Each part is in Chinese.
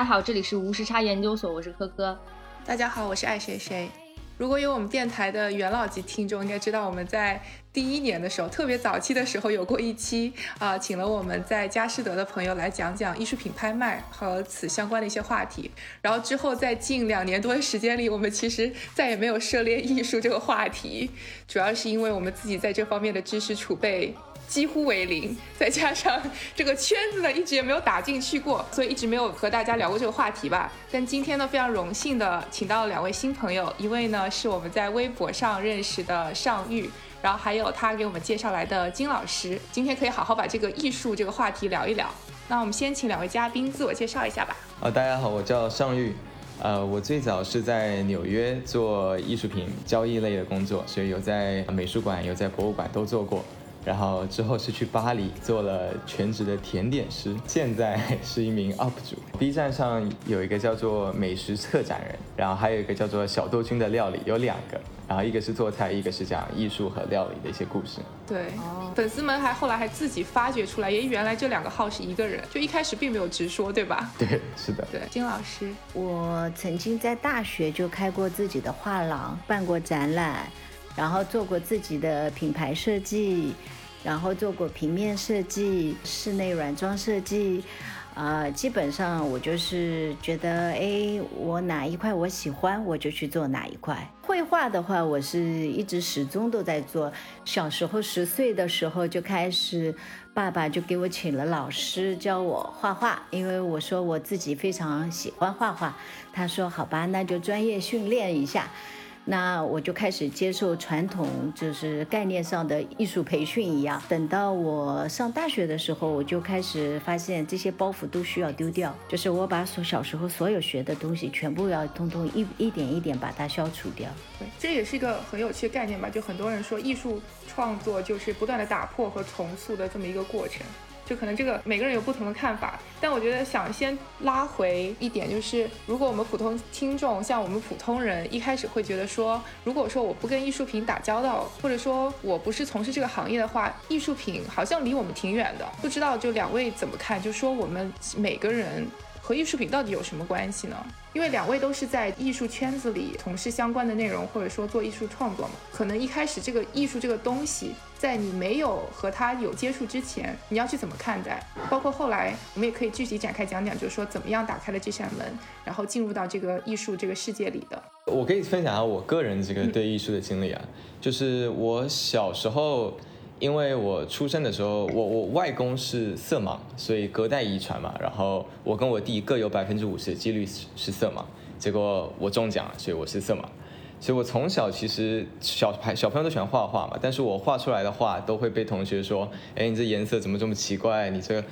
大家好，这里是无时差研究所，我是科科。大家好，我是爱谁谁。如果有我们电台的元老级听众，应该知道我们在第一年的时候，特别早期的时候有过一期啊，请了我们在佳士得的朋友来讲讲艺术品拍卖和此相关的一些话题。然后之后在近两年多的时间里，我们其实再也没有涉猎艺术这个话题，主要是因为我们自己在这方面的知识储备。几乎为零，再加上这个圈子呢，一直也没有打进去过，所以一直没有和大家聊过这个话题吧。但今天呢，非常荣幸的请到了两位新朋友，一位呢是我们在微博上认识的尚玉，然后还有他给我们介绍来的金老师。今天可以好好把这个艺术这个话题聊一聊。那我们先请两位嘉宾自我介绍一下吧。啊，大家好，我叫尚玉，呃，我最早是在纽约做艺术品交易类的工作，所以有在美术馆、有在博物馆都做过。然后之后是去巴黎做了全职的甜点师，现在是一名 UP 主。B 站上有一个叫做美食策展人，然后还有一个叫做小豆君的料理，有两个。然后一个是做菜，一个是讲艺术和料理的一些故事。对，粉丝们还后来还自己发掘出来，因为原来这两个号是一个人，就一开始并没有直说，对吧？对，是的。对，金老师，我曾经在大学就开过自己的画廊，办过展览。然后做过自己的品牌设计，然后做过平面设计、室内软装设计，啊，基本上我就是觉得，哎，我哪一块我喜欢，我就去做哪一块。绘画的话，我是一直始终都在做。小时候十岁的时候就开始，爸爸就给我请了老师教我画画，因为我说我自己非常喜欢画画。他说好吧，那就专业训练一下。那我就开始接受传统，就是概念上的艺术培训一样。等到我上大学的时候，我就开始发现这些包袱都需要丢掉，就是我把所小时候所有学的东西，全部要通通一一点一点把它消除掉。对，这也是一个很有趣的概念吧？就很多人说，艺术创作就是不断的打破和重塑的这么一个过程。就可能这个每个人有不同的看法，但我觉得想先拉回一点，就是如果我们普通听众像我们普通人，一开始会觉得说，如果说我不跟艺术品打交道，或者说我不是从事这个行业的话，艺术品好像离我们挺远的。不知道就两位怎么看？就说我们每个人和艺术品到底有什么关系呢？因为两位都是在艺术圈子里从事相关的内容，或者说做艺术创作嘛，可能一开始这个艺术这个东西。在你没有和他有接触之前，你要去怎么看待？包括后来，我们也可以具体展开讲讲，就是说怎么样打开了这扇门，然后进入到这个艺术这个世界里的。我可以分享下我个人这个对艺术的经历啊，就是我小时候，因为我出生的时候，我我外公是色盲，所以隔代遗传嘛，然后我跟我弟各有百分之五十的几率是是色盲，结果我中奖，所以我是色盲。所以，我从小其实小孩小朋友都喜欢画画嘛，但是我画出来的画都会被同学说：“哎，你这颜色怎么这么奇怪？你这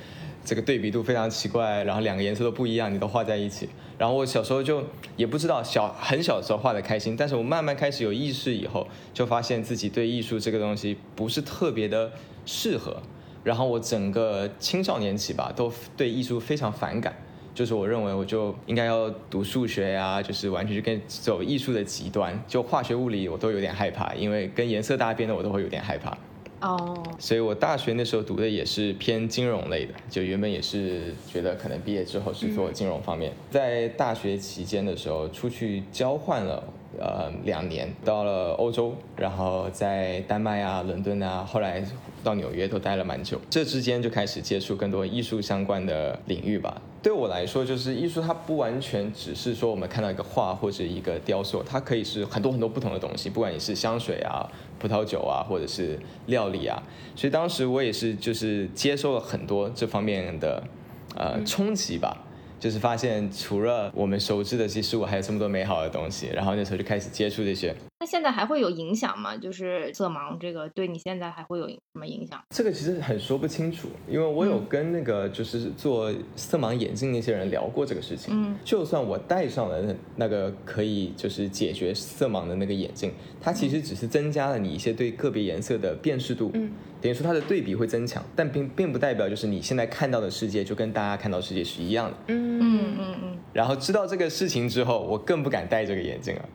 这个对比度非常奇怪，然后两个颜色都不一样，你都画在一起。”然后我小时候就也不知道，小很小的时候画的开心，但是我慢慢开始有意识以后，就发现自己对艺术这个东西不是特别的适合。然后我整个青少年期吧，都对艺术非常反感。就是我认为我就应该要读数学呀，就是完全是跟走艺术的极端，就化学物理我都有点害怕，因为跟颜色搭边的我都会有点害怕。哦，所以我大学那时候读的也是偏金融类的，就原本也是觉得可能毕业之后是做金融方面。在大学期间的时候出去交换了。呃，两年到了欧洲，然后在丹麦啊、伦敦啊，后来到纽约都待了蛮久。这之间就开始接触更多艺术相关的领域吧。对我来说，就是艺术它不完全只是说我们看到一个画或者一个雕塑，它可以是很多很多不同的东西。不管你是香水啊、葡萄酒啊，或者是料理啊。所以当时我也是就是接受了很多这方面的呃冲击吧。就是发现，除了我们熟知的这些事物，还有这么多美好的东西。然后那时候就开始接触这些。那现在还会有影响吗？就是色盲这个对你现在还会有什么影响？这个其实很说不清楚，因为我有跟那个就是做色盲眼镜那些人聊过这个事情。嗯，就算我戴上了那个可以就是解决色盲的那个眼镜，它其实只是增加了你一些对个别颜色的辨识度。嗯，等于说它的对比会增强，但并并不代表就是你现在看到的世界就跟大家看到世界是一样的。嗯嗯嗯嗯。然后知道这个事情之后，我更不敢戴这个眼镜了。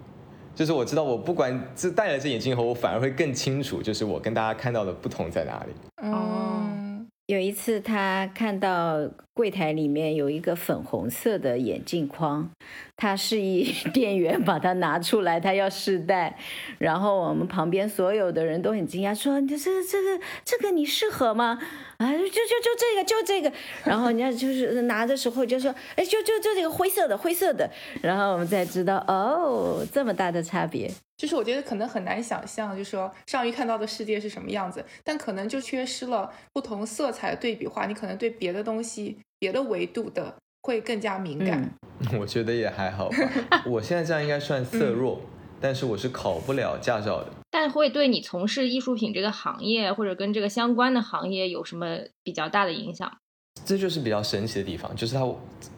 就是我知道，我不管这戴了这眼镜后，我反而会更清楚，就是我跟大家看到的不同在哪里。嗯，有一次，他看到柜台里面有一个粉红色的眼镜框，他示意 店员把它拿出来，他要试戴。然后我们旁边所有的人都很惊讶，说：“你、这、这个、这个你适合吗？”啊，就就就这个，就这个。然后人家就是拿的时候就说：“哎，就就就这个灰色的，灰色的。”然后我们才知道，哦，这么大的差别。就是我觉得可能很难想象，就是说上鱼看到的世界是什么样子，但可能就缺失了不同色彩的对比化，你可能对别的东西、别的维度的会更加敏感。我觉得也还好吧，我现在这样应该算色弱，但是我是考不了驾照的。但会对你从事艺术品这个行业或者跟这个相关的行业有什么比较大的影响？这就是比较神奇的地方，就是它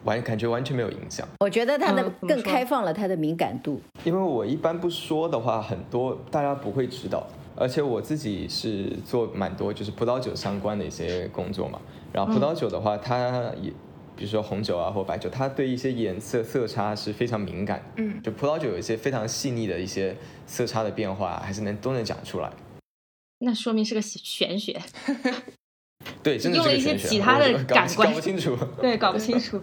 完感觉完全没有影响。我觉得它的更开放了它的敏感度。因为我一般不说的话，很多大家不会知道。而且我自己是做蛮多就是葡萄酒相关的一些工作嘛。然后葡萄酒的话，它也比如说红酒啊或白酒，它对一些颜色色差是非常敏感。嗯，就葡萄酒有一些非常细腻的一些色差的变化，还是能都能讲出来。那说明是个玄学，对，真的用了一些其他的感官搞不清楚。对，搞不清楚。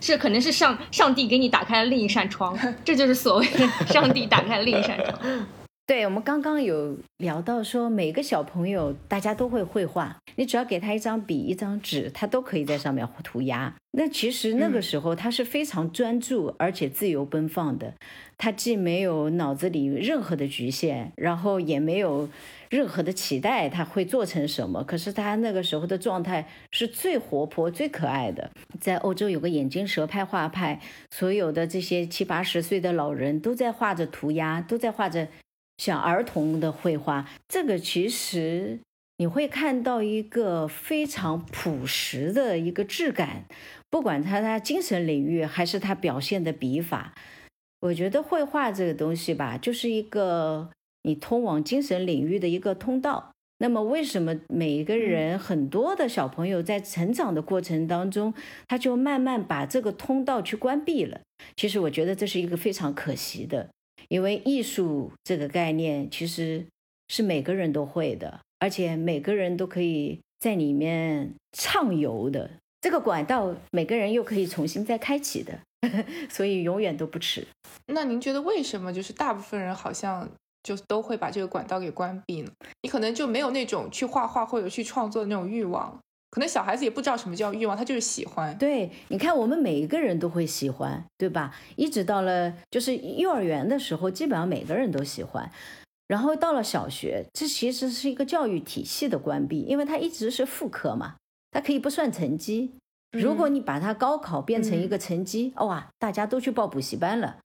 是，可能是上上帝给你打开了另一扇窗，这就是所谓的上帝打开了另一扇窗。对，我们刚刚有聊到说，每个小朋友大家都会绘画，你只要给他一张笔、一张纸，他都可以在上面涂鸦。那其实那个时候他是非常专注而且自由奔放的，他既没有脑子里任何的局限，然后也没有任何的期待他会做成什么。可是他那个时候的状态是最活泼、最可爱的。在欧洲有个眼镜蛇派画派，所有的这些七八十岁的老人都在画着涂鸦，都在画着。像儿童的绘画，这个其实你会看到一个非常朴实的一个质感，不管他他精神领域还是他表现的笔法，我觉得绘画这个东西吧，就是一个你通往精神领域的一个通道。那么，为什么每一个人很多的小朋友在成长的过程当中，他就慢慢把这个通道去关闭了？其实，我觉得这是一个非常可惜的。因为艺术这个概念其实是每个人都会的，而且每个人都可以在里面畅游的。这个管道每个人又可以重新再开启的，所以永远都不迟。那您觉得为什么就是大部分人好像就都会把这个管道给关闭呢？你可能就没有那种去画画或者去创作的那种欲望。可能小孩子也不知道什么叫欲望，他就是喜欢。对，你看我们每一个人都会喜欢，对吧？一直到了就是幼儿园的时候，基本上每个人都喜欢。然后到了小学，这其实是一个教育体系的关闭，因为它一直是副科嘛，它可以不算成绩。如果你把它高考变成一个成绩，哇，大家都去报补习班了，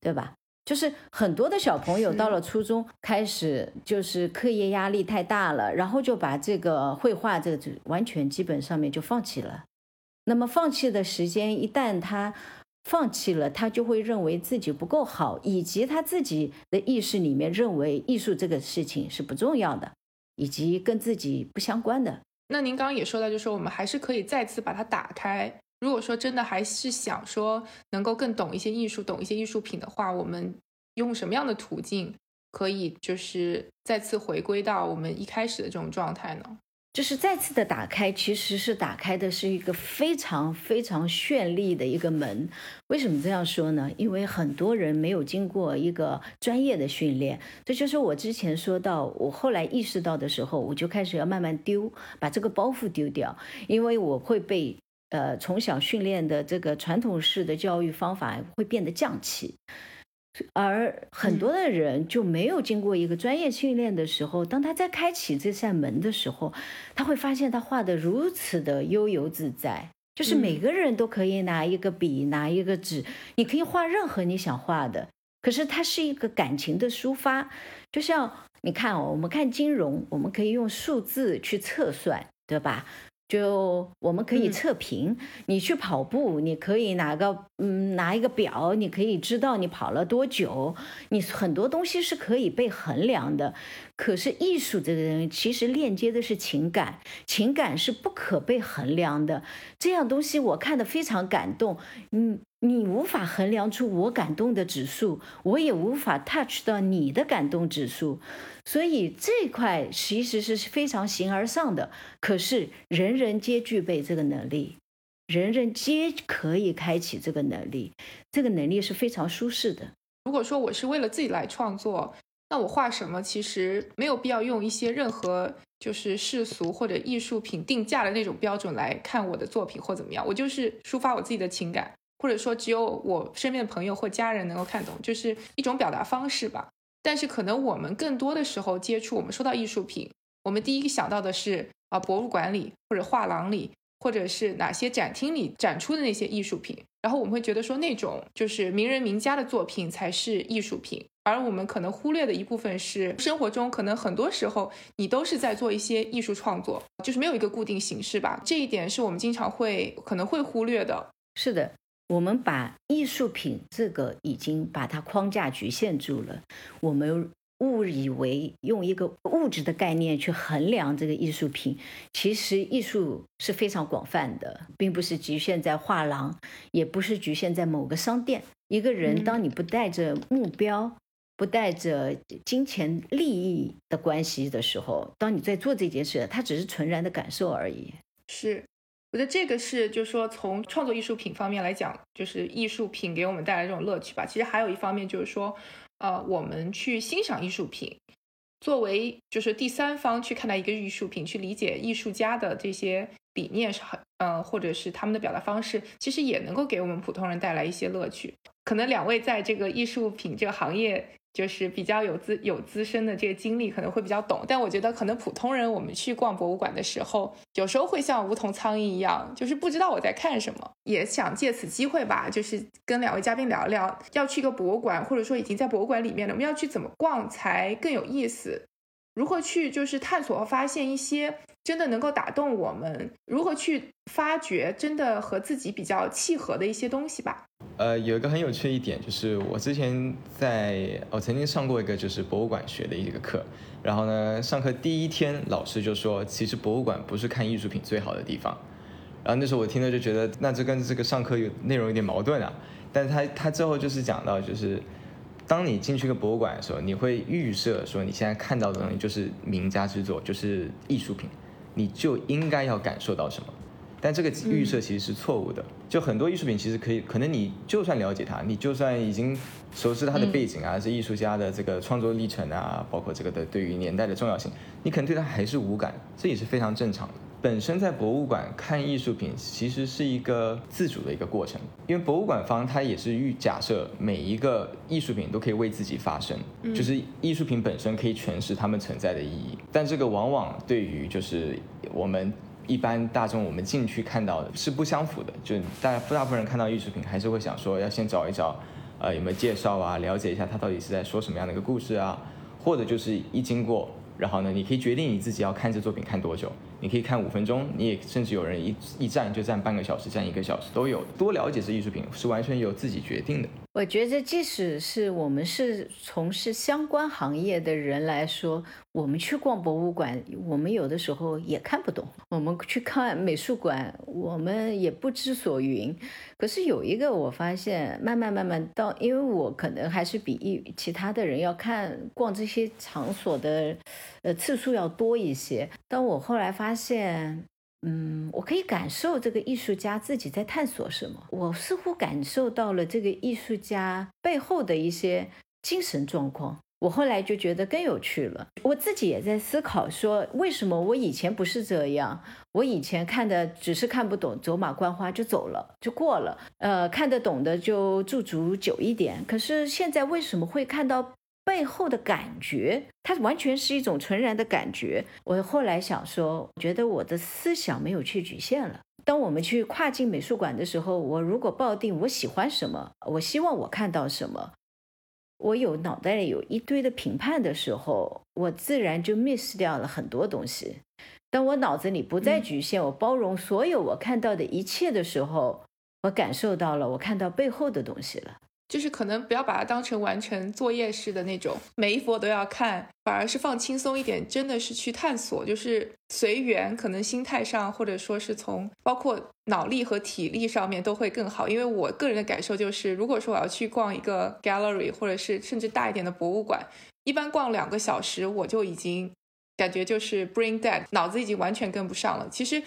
对吧？就是很多的小朋友到了初中开始，就是课业压力太大了，然后就把这个绘画这个就完全基本上面就放弃了。那么放弃的时间一旦他放弃了，他就会认为自己不够好，以及他自己的意识里面认为艺术这个事情是不重要的，以及跟自己不相关的。那您刚刚也说到，就是说我们还是可以再次把它打开。如果说真的还是想说能够更懂一些艺术、懂一些艺术品的话，我们用什么样的途径可以就是再次回归到我们一开始的这种状态呢？就是再次的打开，其实是打开的是一个非常非常绚丽的一个门。为什么这样说呢？因为很多人没有经过一个专业的训练，这就是我之前说到，我后来意识到的时候，我就开始要慢慢丢，把这个包袱丢掉，因为我会被呃从小训练的这个传统式的教育方法会变得降气。而很多的人就没有经过一个专业训练的时候，当他在开启这扇门的时候，他会发现他画的如此的悠游自在。就是每个人都可以拿一个笔，拿一个纸，你可以画任何你想画的。可是它是一个感情的抒发，就像你看哦，我们看金融，我们可以用数字去测算，对吧？就我们可以测评，你去跑步，你可以拿个嗯拿一个表，你可以知道你跑了多久，你很多东西是可以被衡量的。可是艺术这个东西其实链接的是情感，情感是不可被衡量的。这样东西我看的非常感动，嗯，你无法衡量出我感动的指数，我也无法 touch 到你的感动指数，所以这块其实是非常形而上的。可是人人皆具备这个能力，人人皆可以开启这个能力，这个能力是非常舒适的。如果说我是为了自己来创作，那我画什么其实没有必要用一些任何就是世俗或者艺术品定价的那种标准来看我的作品或怎么样，我就是抒发我自己的情感。或者说只有我身边的朋友或家人能够看懂，就是一种表达方式吧。但是可能我们更多的时候接触，我们说到艺术品，我们第一个想到的是啊，博物馆里或者画廊里，或者是哪些展厅里展出的那些艺术品。然后我们会觉得说那种就是名人名家的作品才是艺术品，而我们可能忽略的一部分是生活中可能很多时候你都是在做一些艺术创作，就是没有一个固定形式吧。这一点是我们经常会可能会忽略的。是的。我们把艺术品这个已经把它框架局限住了，我们误以为用一个物质的概念去衡量这个艺术品，其实艺术是非常广泛的，并不是局限在画廊，也不是局限在某个商店。一个人，当你不带着目标，不带着金钱利益的关系的时候，当你在做这件事，它只是纯然的感受而已。是。我觉得这个是，就是说从创作艺术品方面来讲，就是艺术品给我们带来这种乐趣吧。其实还有一方面就是说，呃，我们去欣赏艺术品，作为就是第三方去看待一个艺术品，去理解艺术家的这些理念是很，呃，或者是他们的表达方式，其实也能够给我们普通人带来一些乐趣。可能两位在这个艺术品这个行业。就是比较有资有资深的这个经历，可能会比较懂。但我觉得，可能普通人我们去逛博物馆的时候，有时候会像无头苍蝇一样，就是不知道我在看什么。也想借此机会吧，就是跟两位嘉宾聊聊，要去一个博物馆，或者说已经在博物馆里面了，我们要去怎么逛才更有意思？如何去就是探索和发现一些真的能够打动我们？如何去发掘真的和自己比较契合的一些东西吧？呃，有一个很有趣的一点，就是我之前在我曾经上过一个就是博物馆学的一个课，然后呢，上课第一天老师就说，其实博物馆不是看艺术品最好的地方，然后那时候我听了就觉得，那这跟这个上课有内容有点矛盾啊。但是他他最后就是讲到，就是当你进去一个博物馆的时候，你会预设说你现在看到的东西就是名家之作，就是艺术品，你就应该要感受到什么。但这个预设其实是错误的。就很多艺术品其实可以，可能你就算了解它，你就算已经熟知它的背景啊，是艺术家的这个创作历程啊，包括这个的对于年代的重要性，你可能对它还是无感，这也是非常正常的。本身在博物馆看艺术品其实是一个自主的一个过程，因为博物馆方它也是预假设每一个艺术品都可以为自己发声，就是艺术品本身可以诠释它们存在的意义。但这个往往对于就是我们。一般大众我们进去看到的是不相符的，就大大部分人看到艺术品还是会想说要先找一找，呃有没有介绍啊，了解一下他到底是在说什么样的一个故事啊，或者就是一经过，然后呢你可以决定你自己要看这作品看多久。你可以看五分钟，你也甚至有人一一站就站半个小时，站一个小时都有。多了解这艺术品是完全由自己决定的。我觉得，即使是我们是从事相关行业的人来说，我们去逛博物馆，我们有的时候也看不懂；我们去看美术馆，我们也不知所云。可是有一个，我发现慢慢慢慢到，因为我可能还是比一其他的人要看逛这些场所的，呃次数要多一些。但我后来。发现，嗯，我可以感受这个艺术家自己在探索什么。我似乎感受到了这个艺术家背后的一些精神状况。我后来就觉得更有趣了。我自己也在思考，说为什么我以前不是这样？我以前看的只是看不懂，走马观花就走了，就过了。呃，看得懂的就驻足久一点。可是现在为什么会看到？背后的感觉，它完全是一种纯然的感觉。我后来想说，觉得我的思想没有去局限了。当我们去跨境美术馆的时候，我如果抱定我喜欢什么，我希望我看到什么，我有脑袋里有一堆的评判的时候，我自然就 miss 掉了很多东西。当我脑子里不再局限，我包容所有我看到的一切的时候，我感受到了我看到背后的东西了。就是可能不要把它当成完成作业式的那种，每一幅我都要看，反而是放轻松一点，真的是去探索，就是随缘，可能心态上或者说是从包括脑力和体力上面都会更好。因为我个人的感受就是，如果说我要去逛一个 gallery，或者是甚至大一点的博物馆，一般逛两个小时我就已经感觉就是 brain dead，脑子已经完全跟不上了。其实。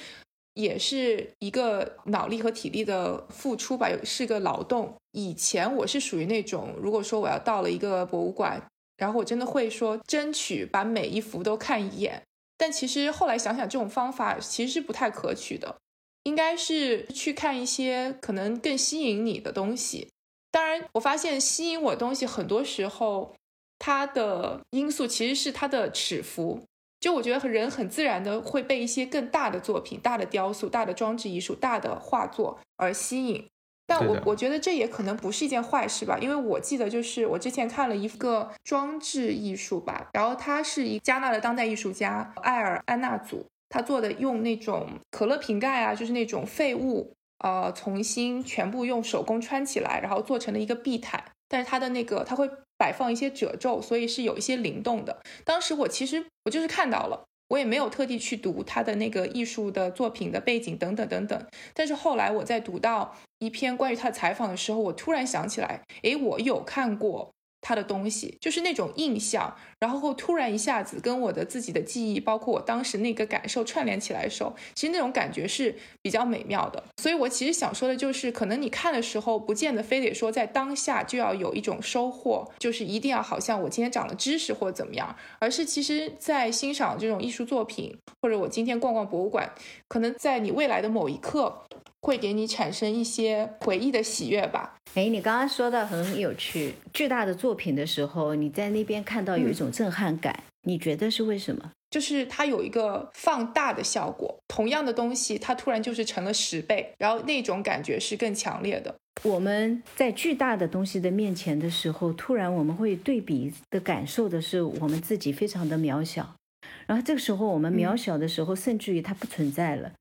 也是一个脑力和体力的付出吧，是个劳动。以前我是属于那种，如果说我要到了一个博物馆，然后我真的会说争取把每一幅都看一眼。但其实后来想想，这种方法其实是不太可取的，应该是去看一些可能更吸引你的东西。当然，我发现吸引我东西很多时候，它的因素其实是它的尺幅。就我觉得人很自然的会被一些更大的作品、大的雕塑、大的装置艺术、大的画作而吸引，但我我觉得这也可能不是一件坏事吧，因为我记得就是我之前看了一个装置艺术吧，然后他是一加纳的当代艺术家艾尔安纳祖，他做的用那种可乐瓶盖啊，就是那种废物，呃，重新全部用手工穿起来，然后做成了一个地毯，但是他的那个他会。摆放一些褶皱，所以是有一些灵动的。当时我其实我就是看到了，我也没有特地去读他的那个艺术的作品的背景等等等等。但是后来我在读到一篇关于他的采访的时候，我突然想起来，诶，我有看过。他的东西就是那种印象，然后突然一下子跟我的自己的记忆，包括我当时那个感受串联起来的时候，其实那种感觉是比较美妙的。所以我其实想说的就是，可能你看的时候，不见得非得说在当下就要有一种收获，就是一定要好像我今天长了知识或者怎么样，而是其实在欣赏这种艺术作品，或者我今天逛逛博物馆，可能在你未来的某一刻。会给你产生一些回忆的喜悦吧？哎，你刚刚说的很有趣，巨大的作品的时候，你在那边看到有一种震撼感，你觉得是为什么？就是它有一个放大的效果，同样的东西，它突然就是成了十倍，然后那种感觉是更强烈的。我们在巨大的东西的面前的时候，突然我们会对比的感受的是我们自己非常的渺小，然后这个时候我们渺小的时候，甚至于它不存在了。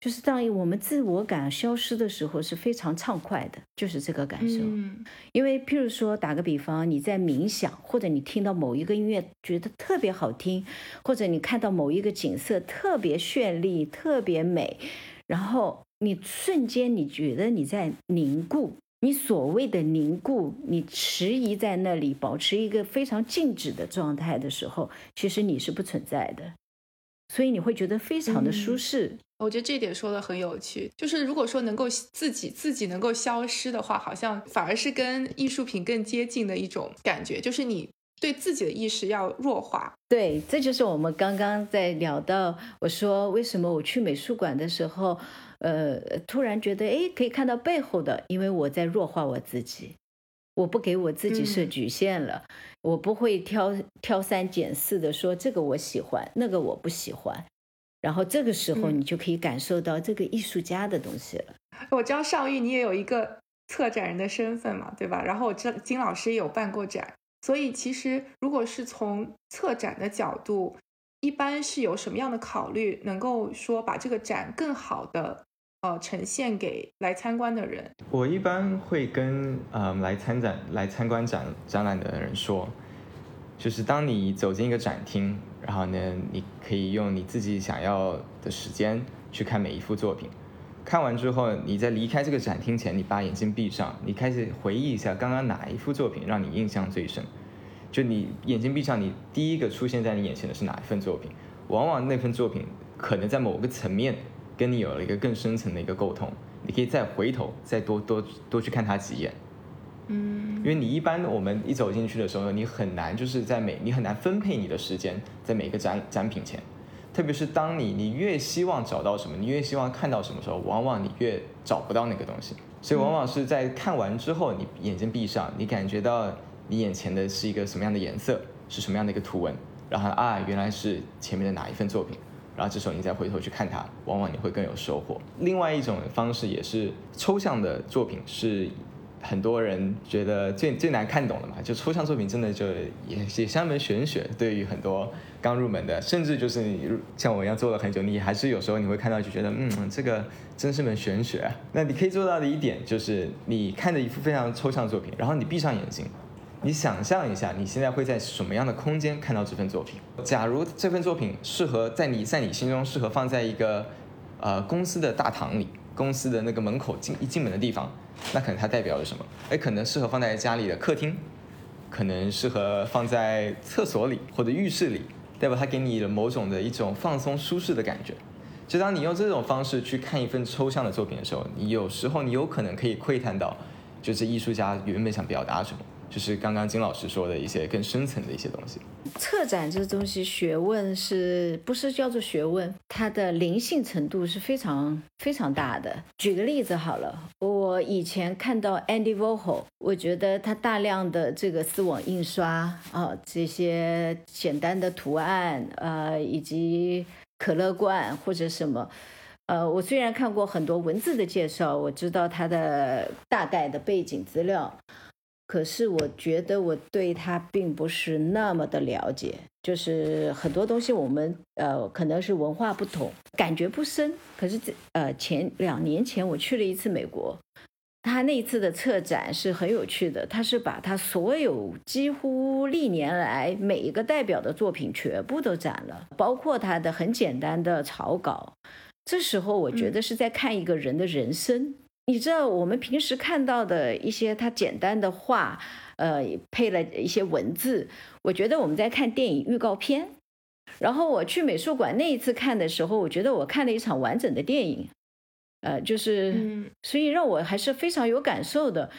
就是当我们自我感消失的时候，是非常畅快的，就是这个感受。嗯，因为譬如说，打个比方，你在冥想，或者你听到某一个音乐觉得特别好听，或者你看到某一个景色特别绚丽、特别美，然后你瞬间你觉得你在凝固，你所谓的凝固，你迟疑在那里，保持一个非常静止的状态的时候，其实你是不存在的，所以你会觉得非常的舒适。我觉得这一点说的很有趣，就是如果说能够自己自己能够消失的话，好像反而是跟艺术品更接近的一种感觉，就是你对自己的意识要弱化。对，这就是我们刚刚在聊到，我说为什么我去美术馆的时候，呃，突然觉得哎，可以看到背后的，因为我在弱化我自己，我不给我自己设局限了，我不会挑挑三拣四的说这个我喜欢，那个我不喜欢。然后这个时候，你就可以感受到这个艺术家的东西了。我知道尚玉，你也有一个策展人的身份嘛，对吧？然后我知道金老师也有办过展，所以其实如果是从策展的角度，一般是有什么样的考虑，能够说把这个展更好的呃呈现给来参观的人？我一般会跟呃来参展、来参观展展览的人说，就是当你走进一个展厅。然后呢，你可以用你自己想要的时间去看每一幅作品。看完之后，你在离开这个展厅前，你把眼睛闭上，你开始回忆一下刚刚哪一幅作品让你印象最深。就你眼睛闭上，你第一个出现在你眼前的是哪一份作品？往往那份作品可能在某个层面跟你有了一个更深层的一个沟通。你可以再回头，再多多多去看他几眼。嗯，因为你一般我们一走进去的时候，你很难就是在每你很难分配你的时间在每个展展品前，特别是当你你越希望找到什么，你越希望看到什么时候，往往你越找不到那个东西。所以往往是在看完之后，你眼睛闭上，你感觉到你眼前的是一个什么样的颜色，是什么样的一个图文，然后啊原来是前面的哪一份作品，然后这时候你再回头去看它，往往你会更有收获。另外一种方式也是抽象的作品是。很多人觉得最最难看懂的嘛，就抽象作品真的就也也像一门玄学，对于很多刚入门的，甚至就是你像我一样做了很久，你还是有时候你会看到就觉得，嗯，这个真是门玄学。那你可以做到的一点就是，你看着一幅非常抽象作品，然后你闭上眼睛，你想象一下你现在会在什么样的空间看到这份作品。假如这份作品适合在你在你心中适合放在一个呃公司的大堂里。公司的那个门口进一进门的地方，那可能它代表着什么？哎，可能适合放在家里的客厅，可能适合放在厕所里或者浴室里，代表它给你的某种的一种放松舒适的感觉。就当你用这种方式去看一份抽象的作品的时候，你有时候你有可能可以窥探到，就是艺术家原本想表达什么。就是刚刚金老师说的一些更深层的一些东西。策展这东西学问是不是叫做学问？它的灵性程度是非常非常大的。举个例子好了，我以前看到 Andy Warhol，我觉得他大量的这个丝网印刷啊，这些简单的图案，呃，以及可乐罐或者什么，呃，我虽然看过很多文字的介绍，我知道他的大概的背景资料。可是我觉得我对他并不是那么的了解，就是很多东西我们呃可能是文化不同，感觉不深。可是这呃前两年前我去了一次美国，他那一次的策展是很有趣的，他是把他所有几乎历年来每一个代表的作品全部都展了，包括他的很简单的草稿。这时候我觉得是在看一个人的人生。你知道我们平时看到的一些他简单的画，呃，配了一些文字，我觉得我们在看电影预告片。然后我去美术馆那一次看的时候，我觉得我看了一场完整的电影，呃，就是，所以让我还是非常有感受的。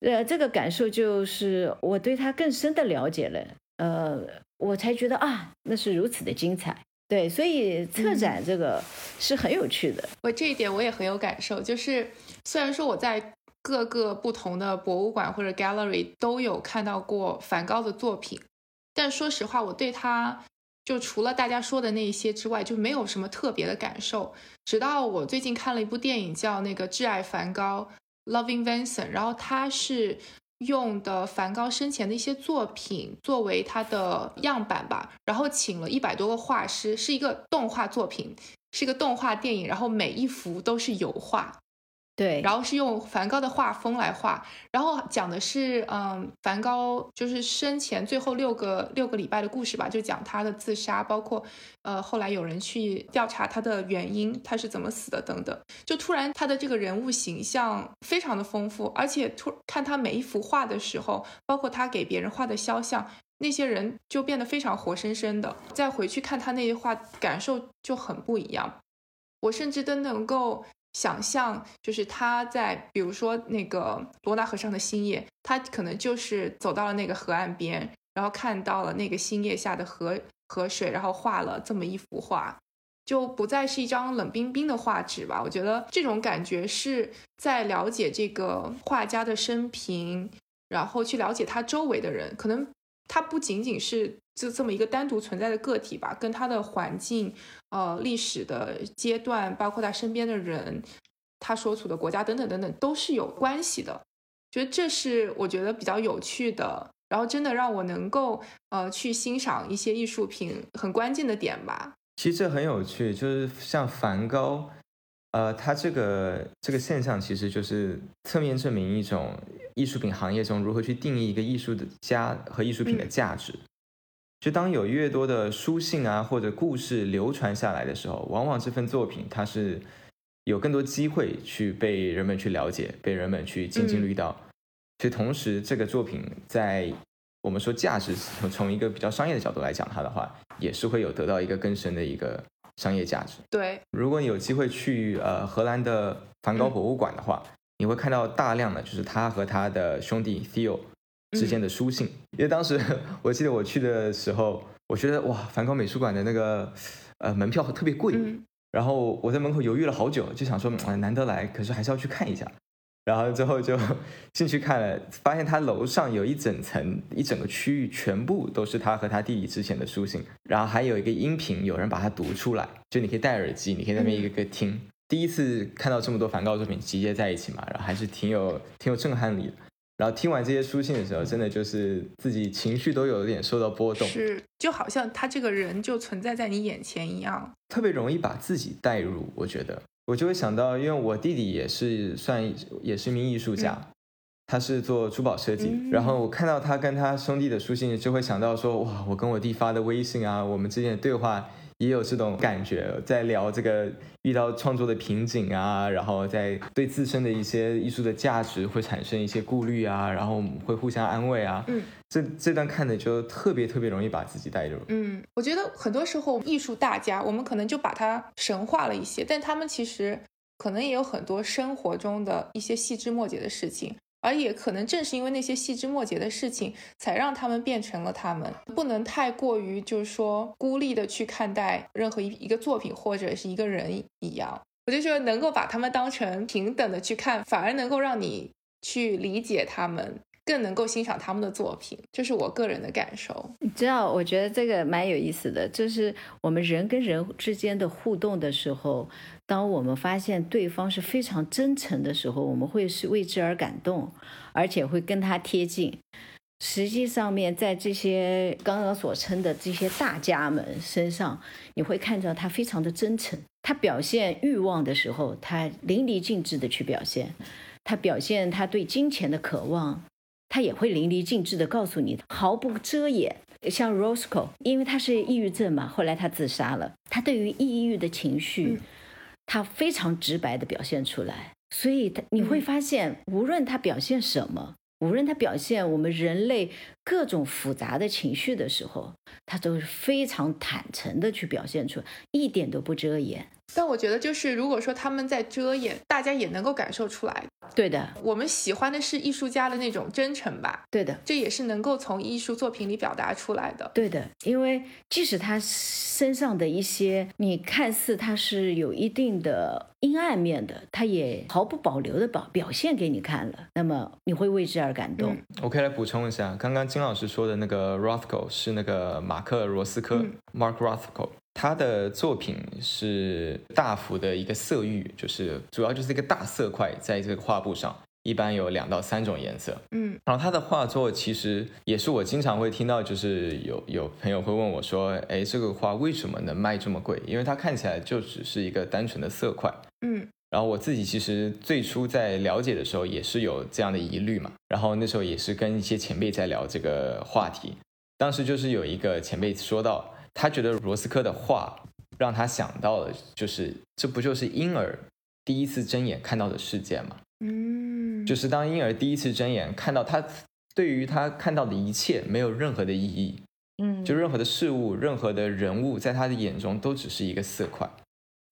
呃，这个感受就是我对他更深的了解了，呃，我才觉得啊，那是如此的精彩。对，所以策展这个是很有趣的。我这一点我也很有感受，就是虽然说我在各个不同的博物馆或者 gallery 都有看到过梵高的作品，但说实话，我对他就除了大家说的那一些之外，就没有什么特别的感受。直到我最近看了一部电影，叫那个《挚爱梵高》（Loving Vincent），然后他是。用的梵高生前的一些作品作为他的样板吧，然后请了一百多个画师，是一个动画作品，是一个动画电影，然后每一幅都是油画。对，然后是用梵高的画风来画，然后讲的是，嗯，梵高就是生前最后六个六个礼拜的故事吧，就讲他的自杀，包括，呃，后来有人去调查他的原因，他是怎么死的等等，就突然他的这个人物形象非常的丰富，而且突看他每一幅画的时候，包括他给别人画的肖像，那些人就变得非常活生生的，再回去看他那些画，感受就很不一样，我甚至都能够。想象就是他在，比如说那个罗纳河上的星夜，他可能就是走到了那个河岸边，然后看到了那个星夜下的河河水，然后画了这么一幅画，就不再是一张冷冰冰的画纸吧。我觉得这种感觉是在了解这个画家的生平，然后去了解他周围的人，可能他不仅仅是。就这么一个单独存在的个体吧，跟他的环境、呃历史的阶段，包括他身边的人，他所处的国家等等等等，都是有关系的。觉得这是我觉得比较有趣的，然后真的让我能够呃去欣赏一些艺术品很关键的点吧。其实这很有趣，就是像梵高，呃，他这个这个现象其实就是侧面证明一种艺术品行业中如何去定义一个艺术的家和艺术品的价值。就当有越多的书信啊或者故事流传下来的时候，往往这份作品它是有更多机会去被人们去了解，被人们去津津乐道。所以同时，这个作品在我们说价值从从一个比较商业的角度来讲它的话，也是会有得到一个更深的一个商业价值。对，如果你有机会去呃荷兰的梵高博物馆的话，你会看到大量的就是他和他的兄弟 Theo。之间的书信，因为当时我记得我去的时候，我觉得哇，梵高美术馆的那个呃门票特别贵，然后我在门口犹豫了好久，就想说难得来，可是还是要去看一下，然后最后就 进去看了，发现他楼上有一整层一整个区域全部都是他和他弟弟之前的书信，然后还有一个音频，有人把它读出来，就你可以戴耳机，你可以在那边一个个听，第一次看到这么多梵高作品集结在一起嘛，然后还是挺有挺有震撼力的。然后听完这些书信的时候，真的就是自己情绪都有点受到波动，是就好像他这个人就存在在你眼前一样，特别容易把自己带入。我觉得我就会想到，因为我弟弟也是算也是一名艺术家，他是做珠宝设计，然后我看到他跟他兄弟的书信，就会想到说，哇，我跟我弟发的微信啊，我们之间的对话。也有这种感觉，在聊这个遇到创作的瓶颈啊，然后在对自身的一些艺术的价值会产生一些顾虑啊，然后会互相安慰啊。嗯，这这段看的就特别特别容易把自己带入。嗯，我觉得很多时候艺术大家，我们可能就把它神化了一些，但他们其实可能也有很多生活中的一些细枝末节的事情。而也可能正是因为那些细枝末节的事情，才让他们变成了他们。不能太过于就是说孤立的去看待任何一一个作品或者是一个人一样。我就觉得能够把他们当成平等的去看，反而能够让你去理解他们。更能够欣赏他们的作品，这是我个人的感受。你知道，我觉得这个蛮有意思的，就是我们人跟人之间的互动的时候，当我们发现对方是非常真诚的时候，我们会是为之而感动，而且会跟他贴近。实际上面，在这些刚刚所称的这些大家们身上，你会看到他非常的真诚。他表现欲望的时候，他淋漓尽致的去表现；他表现他对金钱的渴望。他也会淋漓尽致的告诉你，毫不遮掩。像 Roscoe，因为他是抑郁症嘛，后来他自杀了。他对于抑郁的情绪，他非常直白的表现出来。所以，他你会发现，无论他表现什么，无论他表现我们人类各种复杂的情绪的时候，他都是非常坦诚的去表现出，一点都不遮掩。但我觉得，就是如果说他们在遮掩，大家也能够感受出来。对的，我们喜欢的是艺术家的那种真诚吧。对的，这也是能够从艺术作品里表达出来的。对的，因为即使他身上的一些，你看似他是有一定的阴暗面的，他也毫不保留的表表现给你看了，那么你会为之而感动。我可以来补充一下，刚刚金老师说的那个 Rothko 是那个马克罗斯科，Mark Rothko。他的作品是大幅的一个色域，就是主要就是一个大色块在这个画布上，一般有两到三种颜色。嗯，然后他的画作其实也是我经常会听到，就是有有朋友会问我说：“哎，这个画为什么能卖这么贵？因为它看起来就只是一个单纯的色块。”嗯，然后我自己其实最初在了解的时候也是有这样的疑虑嘛，然后那时候也是跟一些前辈在聊这个话题，当时就是有一个前辈说到。他觉得罗斯科的话让他想到了，就是这不就是婴儿第一次睁眼看到的世界吗？嗯，就是当婴儿第一次睁眼看到他，对于他看到的一切没有任何的意义，嗯，就任何的事物、任何的人物，在他的眼中都只是一个色块。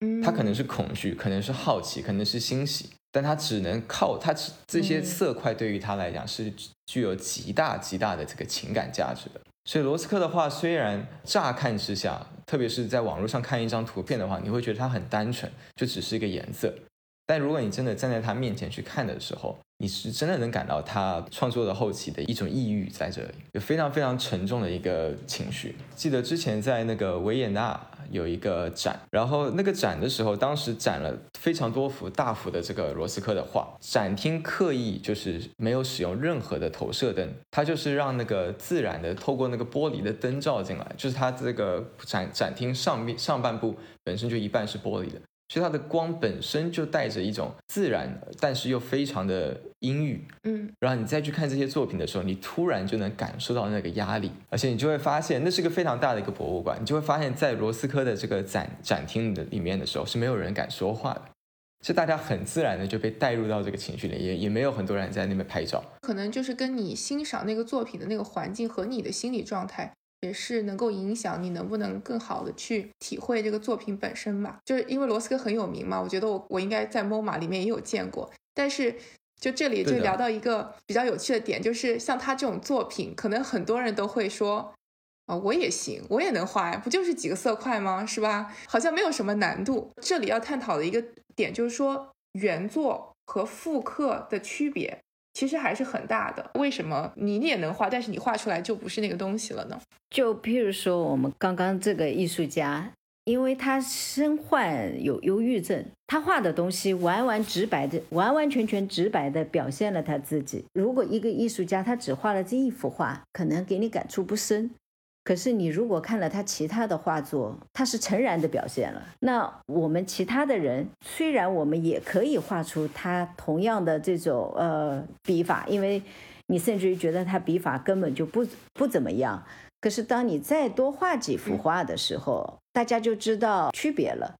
嗯，他可能是恐惧，可能是好奇，可能是欣喜，但他只能靠他这些色块，对于他来讲是具有极大极大的这个情感价值的。所以罗斯科的话虽然乍看之下，特别是在网络上看一张图片的话，你会觉得它很单纯，就只是一个颜色。但如果你真的站在他面前去看的时候，你是真的能感到他创作的后期的一种抑郁在这里，有非常非常沉重的一个情绪。记得之前在那个维也纳。有一个展，然后那个展的时候，当时展了非常多幅大幅的这个罗斯科的画。展厅刻意就是没有使用任何的投射灯，它就是让那个自然的透过那个玻璃的灯照进来，就是它这个展展厅上面上半部本身就一半是玻璃的。所以它的光本身就带着一种自然，但是又非常的阴郁。嗯，然后你再去看这些作品的时候，你突然就能感受到那个压力，而且你就会发现，那是个非常大的一个博物馆。你就会发现，在罗斯科的这个展展厅的里面的时候，是没有人敢说话的，就大家很自然的就被带入到这个情绪里，也也没有很多人在那边拍照。可能就是跟你欣赏那个作品的那个环境和你的心理状态。也是能够影响你能不能更好的去体会这个作品本身吧。就是因为罗斯科很有名嘛，我觉得我我应该在 MoMA 里面也有见过。但是就这里就聊到一个比较有趣的点，就是像他这种作品，可能很多人都会说啊，我也行，我也能画呀，不就是几个色块吗？是吧？好像没有什么难度。这里要探讨的一个点就是说原作和复刻的区别。其实还是很大的。为什么你也能画，但是你画出来就不是那个东西了呢？就譬如说，我们刚刚这个艺术家，因为他身患有忧郁症，他画的东西完完直白的、完完全全直白的表现了他自己。如果一个艺术家他只画了这一幅画，可能给你感触不深。可是你如果看了他其他的画作，他是诚然的表现了。那我们其他的人，虽然我们也可以画出他同样的这种呃笔法，因为你甚至于觉得他笔法根本就不不怎么样。可是当你再多画几幅画的时候，大家就知道区别了。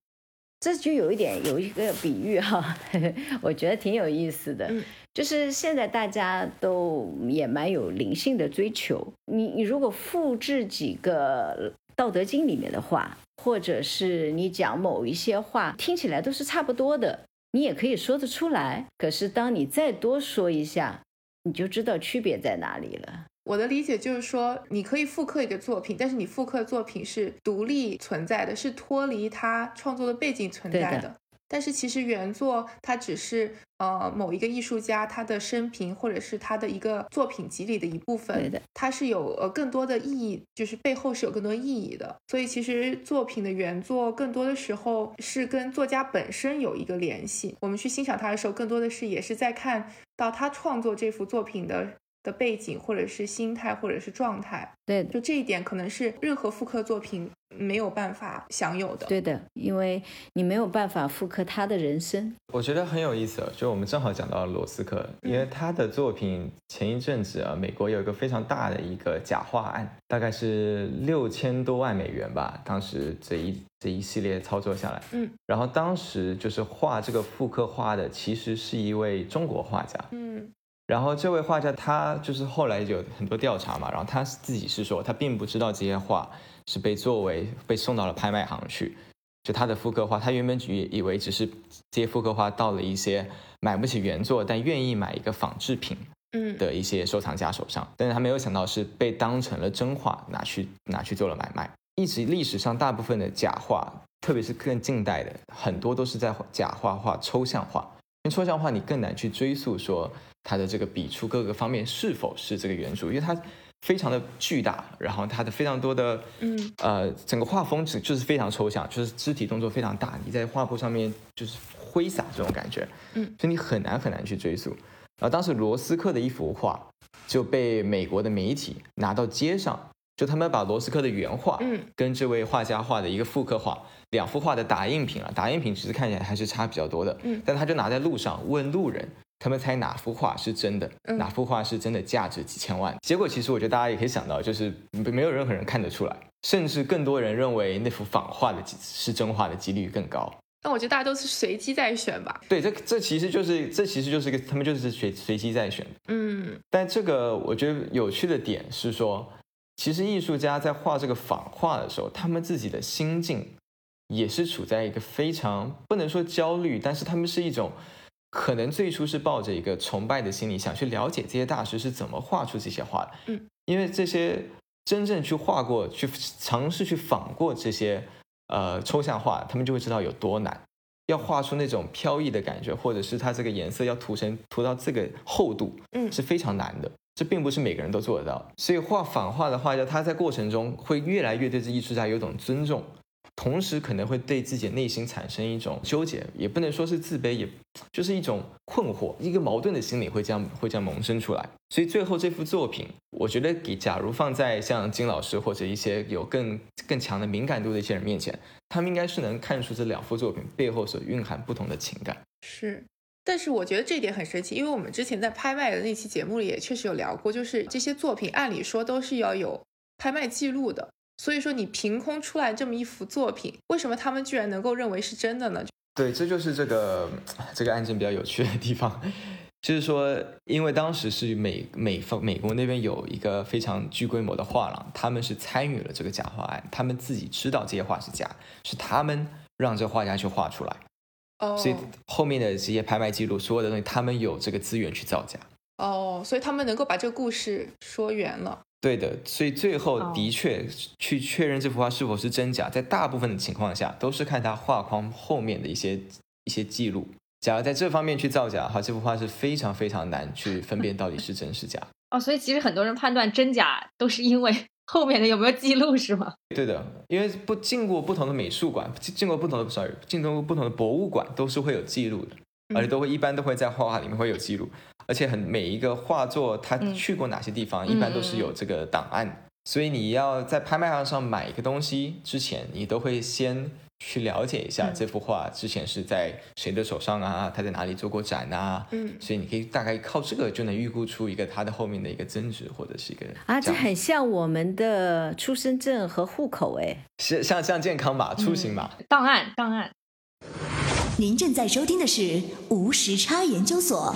这就有一点有一个比喻哈，我觉得挺有意思的。就是现在大家都也蛮有灵性的追求。你你如果复制几个《道德经》里面的话，或者是你讲某一些话，听起来都是差不多的，你也可以说得出来。可是当你再多说一下，你就知道区别在哪里了。我的理解就是说，你可以复刻一个作品，但是你复刻作品是独立存在的，是脱离它创作的背景存在的。但是其实原作它只是呃某一个艺术家他的生平或者是他的一个作品集里的一部分，它是有呃更多的意义，就是背后是有更多意义的。所以其实作品的原作更多的时候是跟作家本身有一个联系。我们去欣赏他的时候，更多的是也是在看到他创作这幅作品的。的背景，或者是心态，或者是状态，对，就这一点可能是任何复刻作品没有办法享有的。对的，因为你没有办法复刻他的人生。我觉得很有意思，就我们正好讲到罗斯克，因为他的作品前一阵子啊，美国有一个非常大的一个假画案，大概是六千多万美元吧，当时这一这一系列操作下来，嗯，然后当时就是画这个复刻画的，其实是一位中国画家，嗯。然后这位画家他就是后来有很多调查嘛，然后他自己是说他并不知道这些画是被作为被送到了拍卖行去，就他的复刻画，他原本以以为只是这些复刻画到了一些买不起原作但愿意买一个仿制品，嗯的一些收藏家手上，但是他没有想到是被当成了真画拿去拿去做了买卖。一直历史上大部分的假画，特别是更近代的，很多都是在假画画抽象画，因为抽象画你更难去追溯说。他的这个笔触各个方面是否是这个原著？因为它非常的巨大，然后它的非常多的，嗯，呃，整个画风只就是非常抽象，就是肢体动作非常大，你在画布上面就是挥洒这种感觉，嗯，所以你很难很难去追溯。然后当时罗斯克的一幅画就被美国的媒体拿到街上，就他们把罗斯克的原画，嗯，跟这位画家画的一个复刻画，两幅画的打印品啊，打印品其实看起来还是差比较多的，嗯，但他就拿在路上问路人。他们猜哪幅画是真的，哪幅画是真的价值几千万？结果其实我觉得大家也可以想到，就是没有任何人看得出来，甚至更多人认为那幅仿画的是真画的几率更高。那我觉得大家都是随机在选吧？对，这这其实就是这其实就是个他们就是随随机在选。嗯，但这个我觉得有趣的点是说，其实艺术家在画这个仿画的时候，他们自己的心境也是处在一个非常不能说焦虑，但是他们是一种。可能最初是抱着一个崇拜的心理，想去了解这些大师是怎么画出这些画的。嗯，因为这些真正去画过、去尝试去仿过这些呃抽象画，他们就会知道有多难。要画出那种飘逸的感觉，或者是它这个颜色要涂成涂到这个厚度，嗯，是非常难的。这并不是每个人都做得到。所以画仿画的画家，他在过程中会越来越对这艺术家有种尊重。同时可能会对自己内心产生一种纠结，也不能说是自卑，也就是一种困惑，一个矛盾的心理会这样会这样萌生出来。所以最后这幅作品，我觉得给假如放在像金老师或者一些有更更强的敏感度的一些人面前，他们应该是能看出这两幅作品背后所蕴含不同的情感。是，但是我觉得这一点很神奇，因为我们之前在拍卖的那期节目里也确实有聊过，就是这些作品按理说都是要有拍卖记录的。所以说，你凭空出来这么一幅作品，为什么他们居然能够认为是真的呢？对，这就是这个这个案件比较有趣的地方，就是说，因为当时是美美方美国那边有一个非常巨规模的画廊，他们是参与了这个假画案，他们自己知道这些画是假，是他们让这画家去画出来，哦，所以后面的这些拍卖记录，所有的东西，他们有这个资源去造假，哦，所以他们能够把这个故事说圆了。对的，所以最后的确去确认这幅画是否是真假，在大部分的情况下都是看他画框后面的一些一些记录。假如在这方面去造假，的话，这幅画是非常非常难去分辨到底是真是假。哦，所以其实很多人判断真假都是因为 后面的有没有记录是吗？对的，因为不进过不同的美术馆，进进过不同的 sorry，进过不同的博物馆都是会有记录的，而且都会一般都会在画画里面会有记录，而且很每一个画作他去过哪些地方，一般都是有这个档案，所以你要在拍卖行上买一个东西之前，你都会先。去了解一下这幅画之前是在谁的手上啊？他在哪里做过展啊？嗯，所以你可以大概靠这个就能预估出一个它的后面的一个增值或者是一个啊，这很像我们的出生证和户口哎，是像像健康码、出行码、档案、档案。您正在收听的是无时差研究所。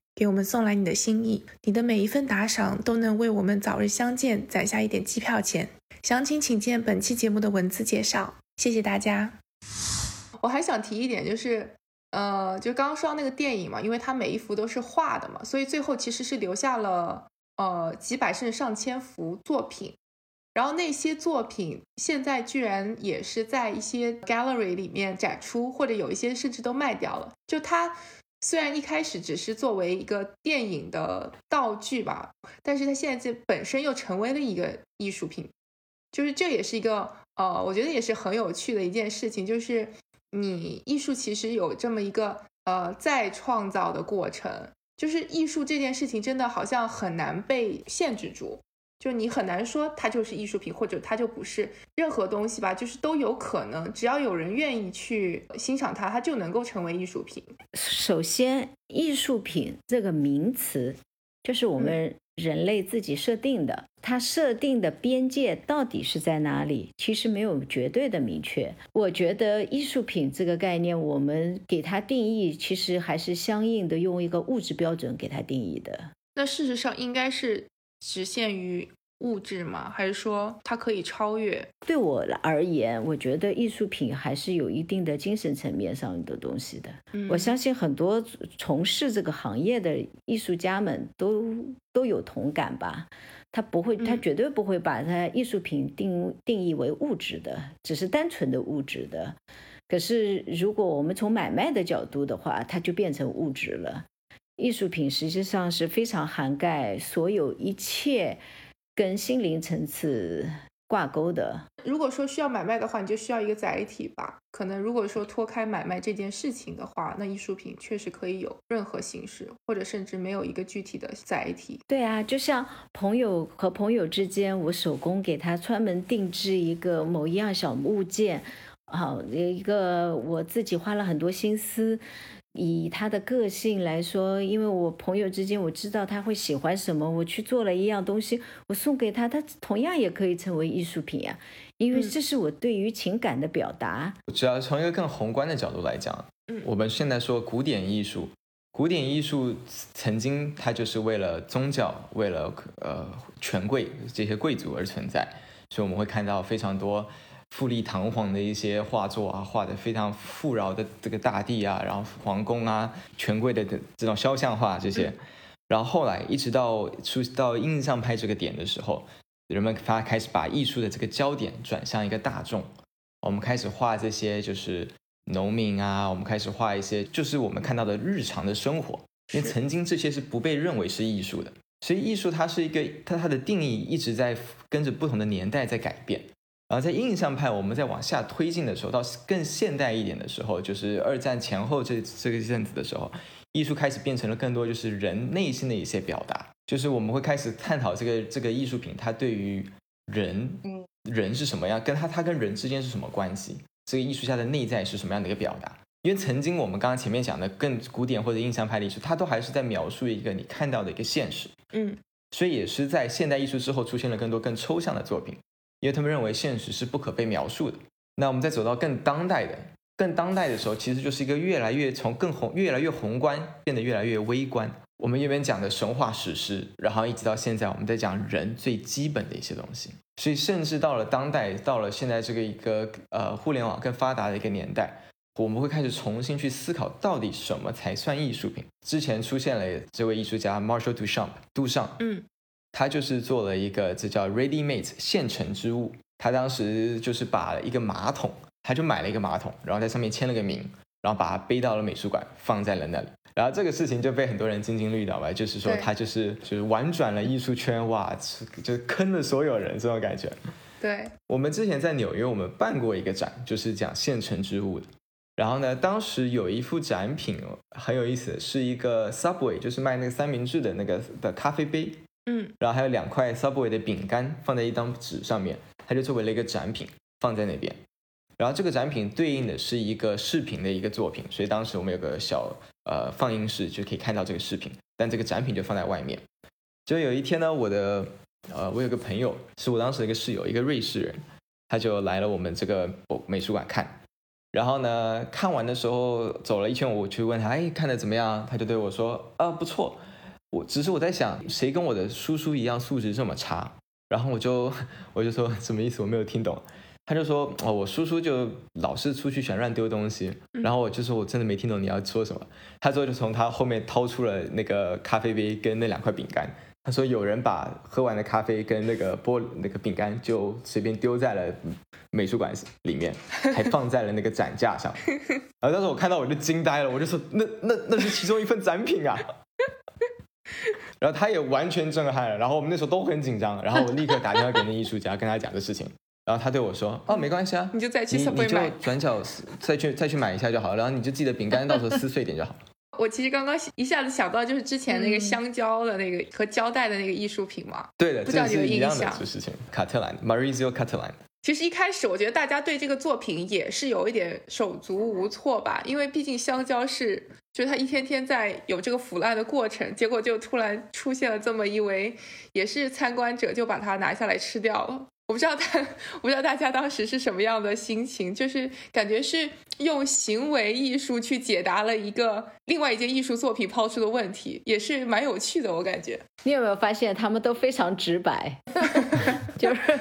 给我们送来你的心意，你的每一份打赏都能为我们早日相见攒下一点机票钱。详情请见本期节目的文字介绍。谢谢大家。我还想提一点，就是，呃，就刚刚说到那个电影嘛，因为它每一幅都是画的嘛，所以最后其实是留下了呃几百甚至上千幅作品。然后那些作品现在居然也是在一些 gallery 里面展出，或者有一些甚至都卖掉了。就它。虽然一开始只是作为一个电影的道具吧，但是它现在这本身又成为了一个艺术品，就是这也是一个呃，我觉得也是很有趣的一件事情，就是你艺术其实有这么一个呃再创造的过程，就是艺术这件事情真的好像很难被限制住。就你很难说它就是艺术品，或者它就不是任何东西吧，就是都有可能，只要有人愿意去欣赏它，它就能够成为艺术品。首先，艺术品这个名词就是我们人类自己设定的，它设定的边界到底是在哪里？其实没有绝对的明确。我觉得艺术品这个概念，我们给它定义，其实还是相应的用一个物质标准给它定义的。那事实上应该是。只限于物质吗？还是说它可以超越？对我而言，我觉得艺术品还是有一定的精神层面上的东西的。我相信很多从事这个行业的艺术家们都都有同感吧。他不会，他绝对不会把他艺术品定定义为物质的，只是单纯的物质的。可是如果我们从买卖的角度的话，它就变成物质了。艺术品实际上是非常涵盖所有一切跟心灵层次挂钩的。如果说需要买卖的话，你就需要一个载体吧。可能如果说脱开买卖这件事情的话，那艺术品确实可以有任何形式，或者甚至没有一个具体的载体。对啊，就像朋友和朋友之间，我手工给他专门定制一个某一样小物件，好一个我自己花了很多心思。以他的个性来说，因为我朋友之间我知道他会喜欢什么，我去做了一样东西，我送给他，他同样也可以成为艺术品呀。因为这是我对于情感的表达。只要从一个更宏观的角度来讲，我们现在说古典艺术，古典艺术曾经它就是为了宗教、为了呃权贵这些贵族而存在，所以我们会看到非常多。富丽堂皇的一些画作啊，画的非常富饶的这个大地啊，然后皇宫啊，权贵的这种肖像画这些，然后后来一直到出到印象派这个点的时候，人们发开始把艺术的这个焦点转向一个大众，我们开始画这些就是农民啊，我们开始画一些就是我们看到的日常的生活，因为曾经这些是不被认为是艺术的，所以艺术它是一个它它的定义一直在跟着不同的年代在改变。然后在印象派，我们在往下推进的时候，到更现代一点的时候，就是二战前后这这个阵子的时候，艺术开始变成了更多就是人内心的一些表达，就是我们会开始探讨这个这个艺术品它对于人，嗯，人是什么样，跟他他跟人之间是什么关系，这个艺术家的内在是什么样的一个表达？因为曾经我们刚刚前面讲的更古典或者印象派的艺术，它都还是在描述一个你看到的一个现实，嗯，所以也是在现代艺术之后出现了更多更抽象的作品。因为他们认为现实是不可被描述的。那我们再走到更当代的、更当代的时候，其实就是一个越来越从更宏、越来越宏观变得越来越微观。我们右边讲的神话史诗，然后一直到现在，我们在讲人最基本的一些东西。所以甚至到了当代，到了现在这个一个呃互联网更发达的一个年代，我们会开始重新去思考，到底什么才算艺术品。之前出现了这位艺术家 Marshall Duchamp，杜尚，嗯，他就是做了一个这叫 Ready Made 现成之物。他当时就是把一个马桶，他就买了一个马桶，然后在上面签了个名，然后把它背到了美术馆，放在了那里。然后这个事情就被很多人津津乐道吧，就是说他就是就是玩转了艺术圈，哇，就是坑了所有人这种感觉。对，我们之前在纽约，我们办过一个展，就是讲现成之物的。然后呢，当时有一幅展品哦很有意思，是一个 Subway，就是卖那个三明治的那个的咖啡杯，嗯，然后还有两块 Subway 的饼干放在一张纸上面，它就作为了一个展品放在那边。然后这个展品对应的是一个视频的一个作品，所以当时我们有个小呃放映室就可以看到这个视频，但这个展品就放在外面。就有一天呢，我的呃我有个朋友是我当时的一个室友，一个瑞士人，他就来了我们这个美术馆看。然后呢，看完的时候走了一圈，我去问他，哎，看的怎么样？他就对我说，啊，不错。我只是我在想，谁跟我的叔叔一样素质这么差？然后我就我就说什么意思？我没有听懂。他就说，哦，我叔叔就老是出去喜欢乱丢东西。然后我就说，我真的没听懂你要说什么。他之后就从他后面掏出了那个咖啡杯跟那两块饼干。他说有人把喝完的咖啡跟那个玻那个饼干就随便丢在了美术馆里面，还放在了那个展架上。然后当时我看到我就惊呆了，我就说那那那是其中一份展品啊。然后他也完全震撼了，然后我们那时候都很紧张，然后我立刻打电话给那艺术家跟他讲这事情，然后他对我说哦没关系啊，你就再去你就转角再去再去买一下就好了，然后你就记得饼干到时候撕碎点就好了。我其实刚刚一下子想到，就是之前那个嗯香蕉的那个和胶带的那个艺术品嘛。对的，不知道你有印象这事情。卡特兰 Maurizio Catalan，其实一开始我觉得大家对这个作品也是有一点手足无措吧，因为毕竟香蕉是，就是它一天天在有这个腐烂的过程，结果就突然出现了这么一位，也是参观者就把它拿下来吃掉了。我不知道他，我不知道大家当时是什么样的心情，就是感觉是用行为艺术去解答了一个另外一件艺术作品抛出的问题，也是蛮有趣的，我感觉。你有没有发现他们都非常直白？就是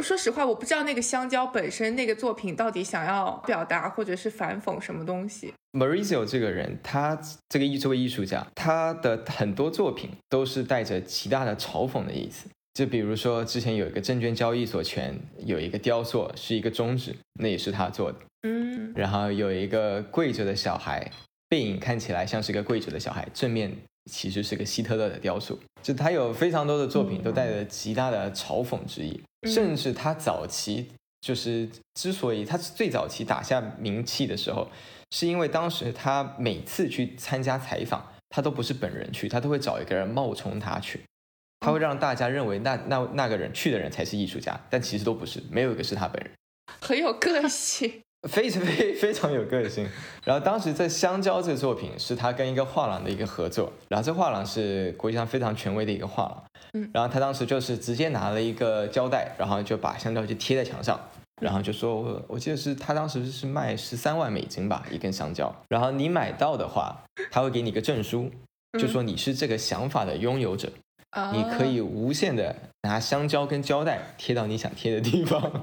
说实话，我不知道那个香蕉本身那个作品到底想要表达或者是反讽什么东西。Maurizio 这个人，他这个艺作为艺术家，他的很多作品都是带着极大的嘲讽的意思。就比如说，之前有一个证券交易所前有一个雕塑，是一个中指，那也是他做的。嗯，然后有一个跪着的小孩，背影看起来像是个跪着的小孩，正面其实是个希特勒的雕塑。就他有非常多的作品都带着极大的嘲讽之意，嗯甚至他早期就是之所以他最早期打下名气的时候，是因为当时他每次去参加采访，他都不是本人去，他都会找一个人冒充他去。他会让大家认为那那那个人去的人才是艺术家，但其实都不是，没有一个是他本人。很有个性。非常非 非常有个性。然后当时在《香蕉》这个作品是他跟一个画廊的一个合作，然后这画廊是国际上非常权威的一个画廊。嗯然后他当时就是直接拿了一个胶带，然后就把香蕉就贴在墙上，然后就说，我我记得是他当时是卖十三万美金吧一根香蕉，然后你买到的话，他会给你一个证书，就说你是这个想法的拥有者，啊你可以无限的拿香蕉跟胶带贴到你想贴的地方。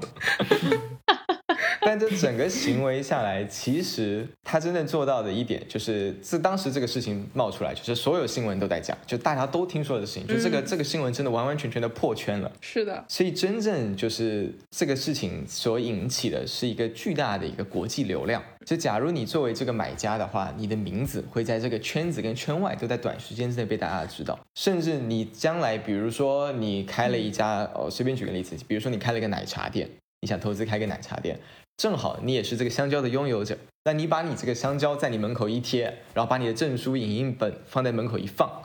但这整个行为下来，其实他真正做到的一点，就是自当时这个事情冒出来，就是所有新闻都在讲，就大家都听说的事情，就这个、嗯这个新闻真的完完全全的破圈了。是的，所以真正就是这个事情所引起的是一个巨大的一个国际流量。就假如你作为这个买家的话，你的名字会在这个圈子跟圈外都在短时间之内被大家知道，甚至你将来比如说你开了一家，哦，随便举个例子，比如说你开了一个奶茶店，你想投资开个奶茶店，正好你也是这个香蕉的拥有者，那你把你这个香蕉在你门口一贴，然后把你的证书、影印本放在门口一放，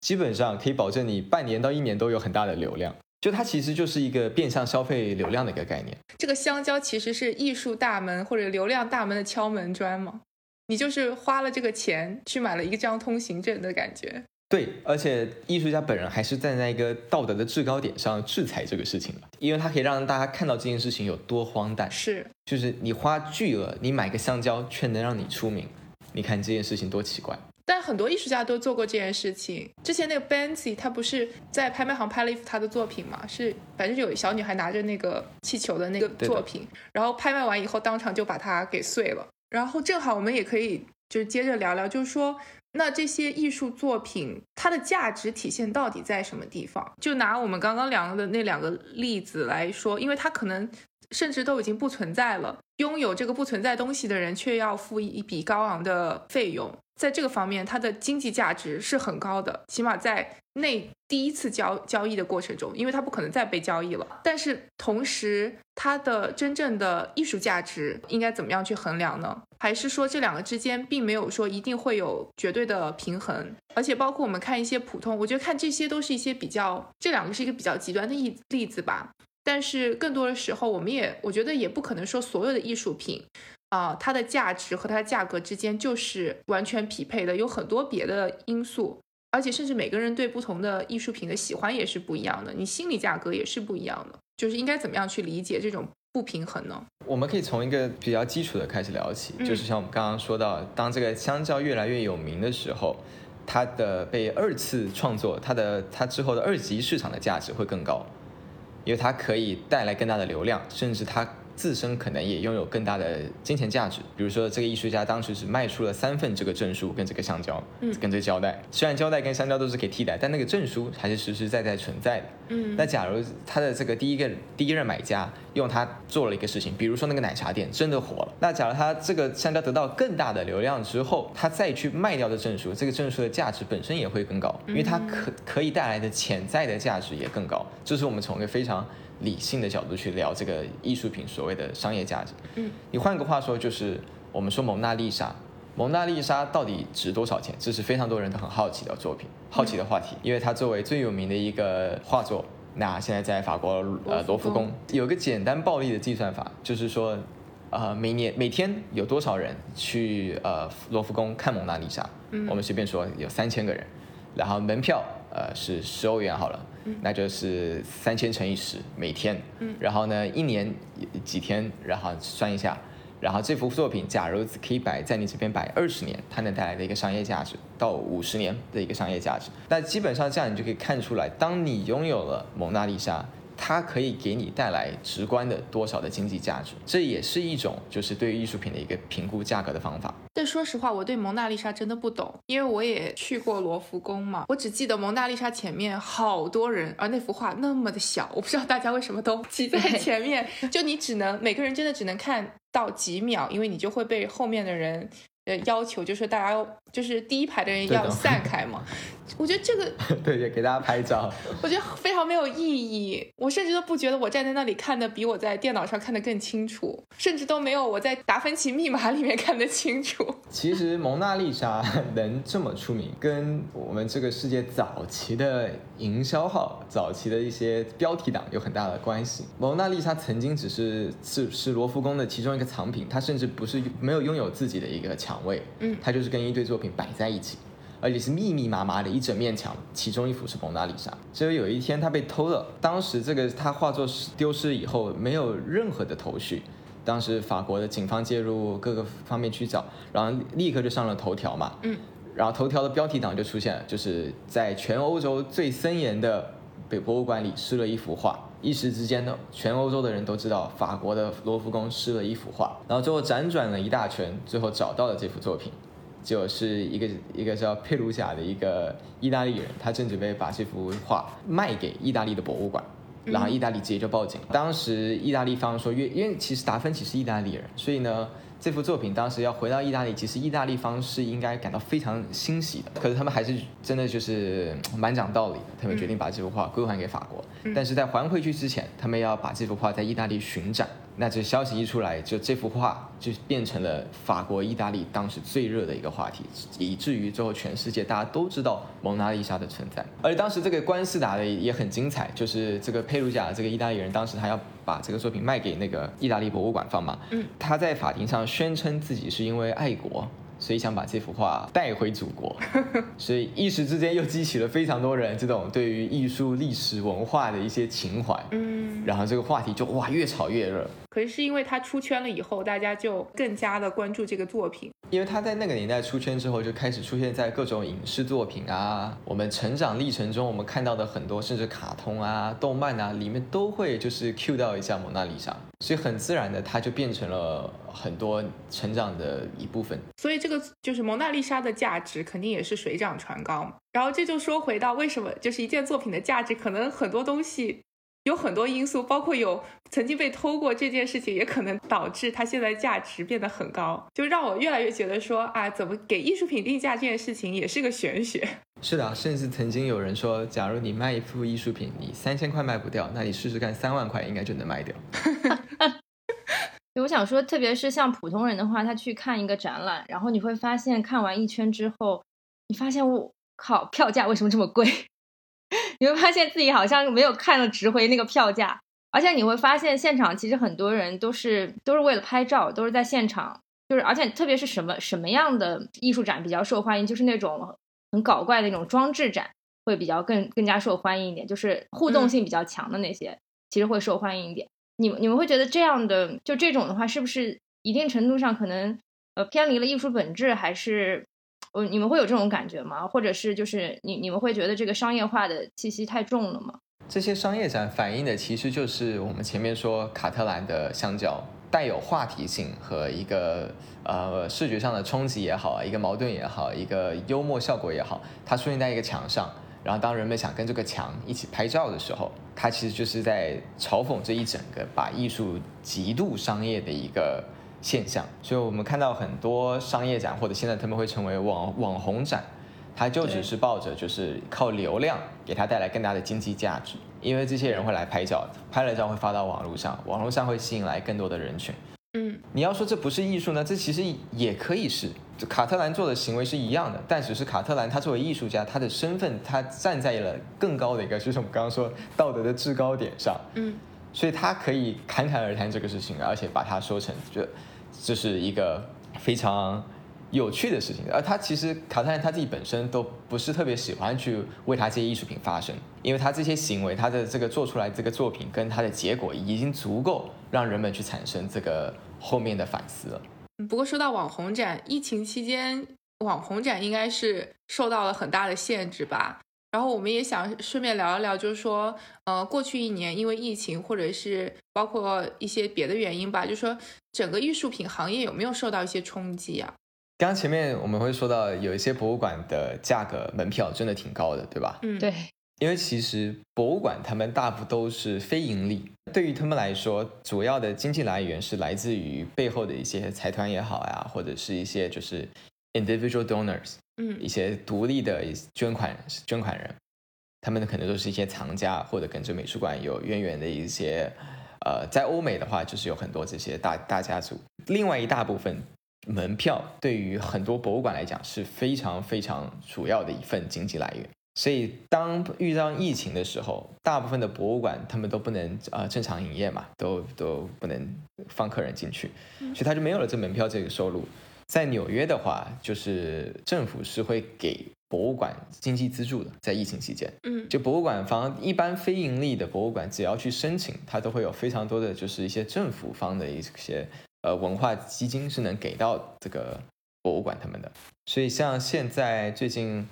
基本上可以保证你半年到一年都有很大的流量。就它其实就是一个变相消费流量的一个概念。这个香蕉其实是艺术大门或者流量大门的敲门砖嘛。你就是花了这个钱去买了一张通行证的感觉。对，而且艺术家本人还是站在一个道德的制高点上制裁这个事情的，因为他可以让大家看到这件事情有多荒诞。是，就是你花巨额，你买个香蕉却能让你出名，你看这件事情多奇怪。但很多艺术家都做过这件事情。之前那个 Banksy 他不是在拍卖行拍了一幅他的作品嘛？是反正有一小女孩拿着那个气球的那个作品，然后拍卖完以后当场就把它给碎了。然后正好我们也可以就是接着聊聊，就是说那这些艺术作品它的价值体现到底在什么地方？就拿我们刚刚聊的那两个例子来说，因为它可能甚至都已经不存在了，拥有这个不存在东西的人却要付一笔高昂的费用，在这个方面，它的经济价值是很高的，起码在那第一次交交易的过程中，因为它不可能再被交易了。但是同时，它的真正的艺术价值应该怎么样去衡量呢？还是说这两个之间并没有说一定会有绝对的平衡？而且包括我们看一些普通，我觉得看这些都是一些比较，这两个是一个比较极端的例例子吧。但是更多的时候，我们也我觉得也不可能说所有的艺术品啊、它的价值和它的价格之间就是完全匹配的，有很多别的因素，而且甚至每个人对不同的艺术品的喜欢也是不一样的，你心理价格也是不一样的，就是应该怎么样去理解这种不平衡呢？我们可以从一个比较基础的开始聊起，嗯就是像我们刚刚说到，当这个香蕉越来越有名的时候，它的被二次创作，它的它之后的二级市场的价值会更高，因为它可以带来更大的流量，甚至它自身可能也拥有更大的金钱价值。比如说，这个艺术家当时只卖出了三份这个证书跟这个橡胶，嗯跟这个胶带。虽然胶带跟香蕉都是可以替代，但那个证书还是实实在在存在的。嗯那假如他的这个第一个第一任买家用它做了一个事情，比如说那个奶茶店真的火了，那假如它这个香蕉得到更大的流量之后，它再去卖掉的证书，这个证书的价值本身也会更高，因为它可可以带来的潜在的价值也更高。这是我们从一个非常理性的角度去聊这个艺术品所谓的商业价值。嗯，你换个话说，就是我们说蒙娜丽莎。蒙娜丽莎到底值多少钱？这是非常多人都很好奇的作品，好奇的话题，因为它作为最有名的一个画作，那现在在法国呃罗浮宫。有个简单暴力的计算法，就是说，呃每年每天有多少人去呃罗浮宫看蒙娜丽莎？嗯。我们随便说有三千个人，然后门票呃是十欧元好了，那就是三千乘以十每天，嗯。然后呢一年几天，然后算一下。然后这幅作品，假如可以摆在你这边摆二十年，它能带来的一个商业价值到五十年的一个商业价值，那基本上这样你就可以看出来，当你拥有了蒙娜丽莎，它可以给你带来直观的多少的经济价值，这也是一种就是对于艺术品的一个评估价格的方法。但说实话，我对蒙娜丽莎真的不懂，因为我也去过罗浮宫嘛，我只记得蒙娜丽莎前面好多人，而那幅画那么的小，我不知道大家为什么都挤在前面，就你只能每个人真的只能看到几秒，因为你就会被后面的人。呃，要求就是大家要，就是第一排的人要散开嘛。我觉得这个对 对，给大家拍照。我觉得非常没有意义，我甚至都不觉得我站在那里看的比我在电脑上看的更清楚，甚至都没有我在达芬奇密码里面看得清楚。其实蒙娜丽莎能这么出名，跟我们这个世界早期的营销号、早期的一些标题党有很大的关系。蒙娜丽莎曾经只是是是罗浮宫的其中一个藏品，它甚至不是没有拥有自己的一个墙位，嗯它就是跟一堆作品摆在一起。而且是密密麻麻的一整面墙，其中一幅是蒙娜丽莎。结果有一天它被偷了，当时这个他画作失丢失以后，没有任何的头绪。当时法国的警方介入各个方面去找，然后立刻就上了头条嘛。嗯，然后头条的标题党就出现了，就是在全欧洲最森严的北博物馆里失了一幅画。一时之间呢，全欧洲的人都知道法国的罗浮宫失了一幅画。然后最后辗转了一大圈，最后找到了这幅作品。就是一个一个叫佩鲁贾的一个意大利人，他正准备把这幅画卖给意大利的博物馆，然后意大利直接就报警。当时意大利方说，因为因为其实达芬奇是意大利人，所以呢，这幅作品当时要回到意大利，其实意大利方是应该感到非常欣喜的。可是他们还是真的就是嗯蛮讲道理的，他们决定把这幅画归还给法国。但是在还回去之前，他们要把这幅画在意大利巡展。那这消息一出来，就这幅画就变成了法国、意大利当时最热的一个话题，以至于最后全世界大家都知道蒙娜丽莎的存在。而且当时这个官司打的也很精彩，就是这个佩鲁贾这个意大利人，当时他要把这个作品卖给那个意大利博物馆放嘛，嗯，他在法庭上宣称自己是因为爱国。所以想把这幅画带回祖国，所以一时之间又激起了非常多人这种对于艺术、历史文化的一些情怀。嗯，然后这个话题就哇越炒越热。可是是因为他出圈了以后，大家就更加的关注这个作品。因为他在那个年代出圈之后，就开始出现在各种影视作品啊，我们成长历程中我们看到的很多，甚至卡通啊、动漫啊，里面都会就是 cue 到一下蒙娜丽莎，所以很自然的，它就变成了很多成长的一部分。所以这个就是蒙娜丽莎的价值肯定也是水涨船高。然后这就说回到为什么就是一件作品的价值，可能很多东西。有很多因素，包括有曾经被偷过这件事情，也可能导致它现在价值变得很高，就让我越来越觉得说啊，怎么给艺术品定价这件事情也是个玄学。是的，甚至曾经有人说，假如你卖一幅艺术品，你三千块卖不掉，那你试试看三万块应该就能卖掉。我想说，特别是像普通人的话，他去看一个展览，然后你会发现看完一圈之后，你发现我靠，票价为什么这么贵？你会发现自己好像没有看了值回那个票价，而且你会发现现场其实很多人都是都是为了拍照，都是在现场，就是而且特别是什么什么样的艺术展比较受欢迎，就是那种很搞怪的那种装置展会比较更更加受欢迎一点，就是互动性比较强的那些其实会受欢迎一点。你们你们会觉得这样的就这种的话，是不是一定程度上可能呃偏离了艺术本质，还是？呃，你们会有这种感觉吗？或者是就是你你们会觉得这个商业化的气息太重了吗？这些商业展反映的其实就是我们前面说卡特兰的香蕉带有话题性和一个呃视觉上的冲击也好，一个矛盾也好，一个幽默效果也好，它出现在一个墙上，然后当人们想跟这个墙一起拍照的时候，它其实就是在嘲讽这一整个把艺术极度商业的一个。现象，所以我们看到很多商业展，或者现在他们会成为网网红展，它就只是抱着就是靠流量给它带来更大的经济价值，因为这些人会来拍照，拍了照会发到网络上，网络上会吸引来更多的人群。嗯，你要说这不是艺术呢？这其实也可以是，卡特兰做的行为是一样的，但只是卡特兰他作为艺术家，他的身份他站在了更高的一个，就是我们刚刚说道德的制高点上。嗯，所以他可以侃侃而谈这个事情，而且把它说成就。这是一个非常有趣的事情，而他其实卡特兰他自己本身都不是特别喜欢去为他这些艺术品发声，因为他这些行为，他的这个做出来这个作品跟他的结果已经足够让人们去产生这个后面的反思了。不过说到网红展，疫情期间网红展应该是受到了很大的限制吧？然后我们也想顺便聊一聊，就是说，呃，过去一年因为疫情，或者是包括一些别的原因吧，就是说整个艺术品行业有没有受到一些冲击啊？刚刚前面我们会说到，有一些博物馆的价格门票真的挺高的，对吧？嗯，对。因为其实博物馆他们大部都是非盈利，对于他们来说，主要的经济来源是来自于背后的一些财团也好呀，或者是一些就是 individual donors。嗯，一些独立的捐款捐款人，他们可能都是一些藏家或者跟这美术馆有渊源的一些，呃，在欧美的话就是有很多这些大大家族。另外一大部分门票对于很多博物馆来讲是非常非常主要的一份经济来源。所以当遇到疫情的时候，大部分的博物馆他们都不能呃正常营业嘛，都都不能放客人进去，所以他就没有了这门票这个收入。在纽约的话，就是政府是会给博物馆经济资助的，在疫情期间，嗯，就博物馆方一般非盈利的博物馆，只要去申请，它都会有非常多的就是一些政府方的一些呃文化基金是能给到这个博物馆他们的。所以像现在最近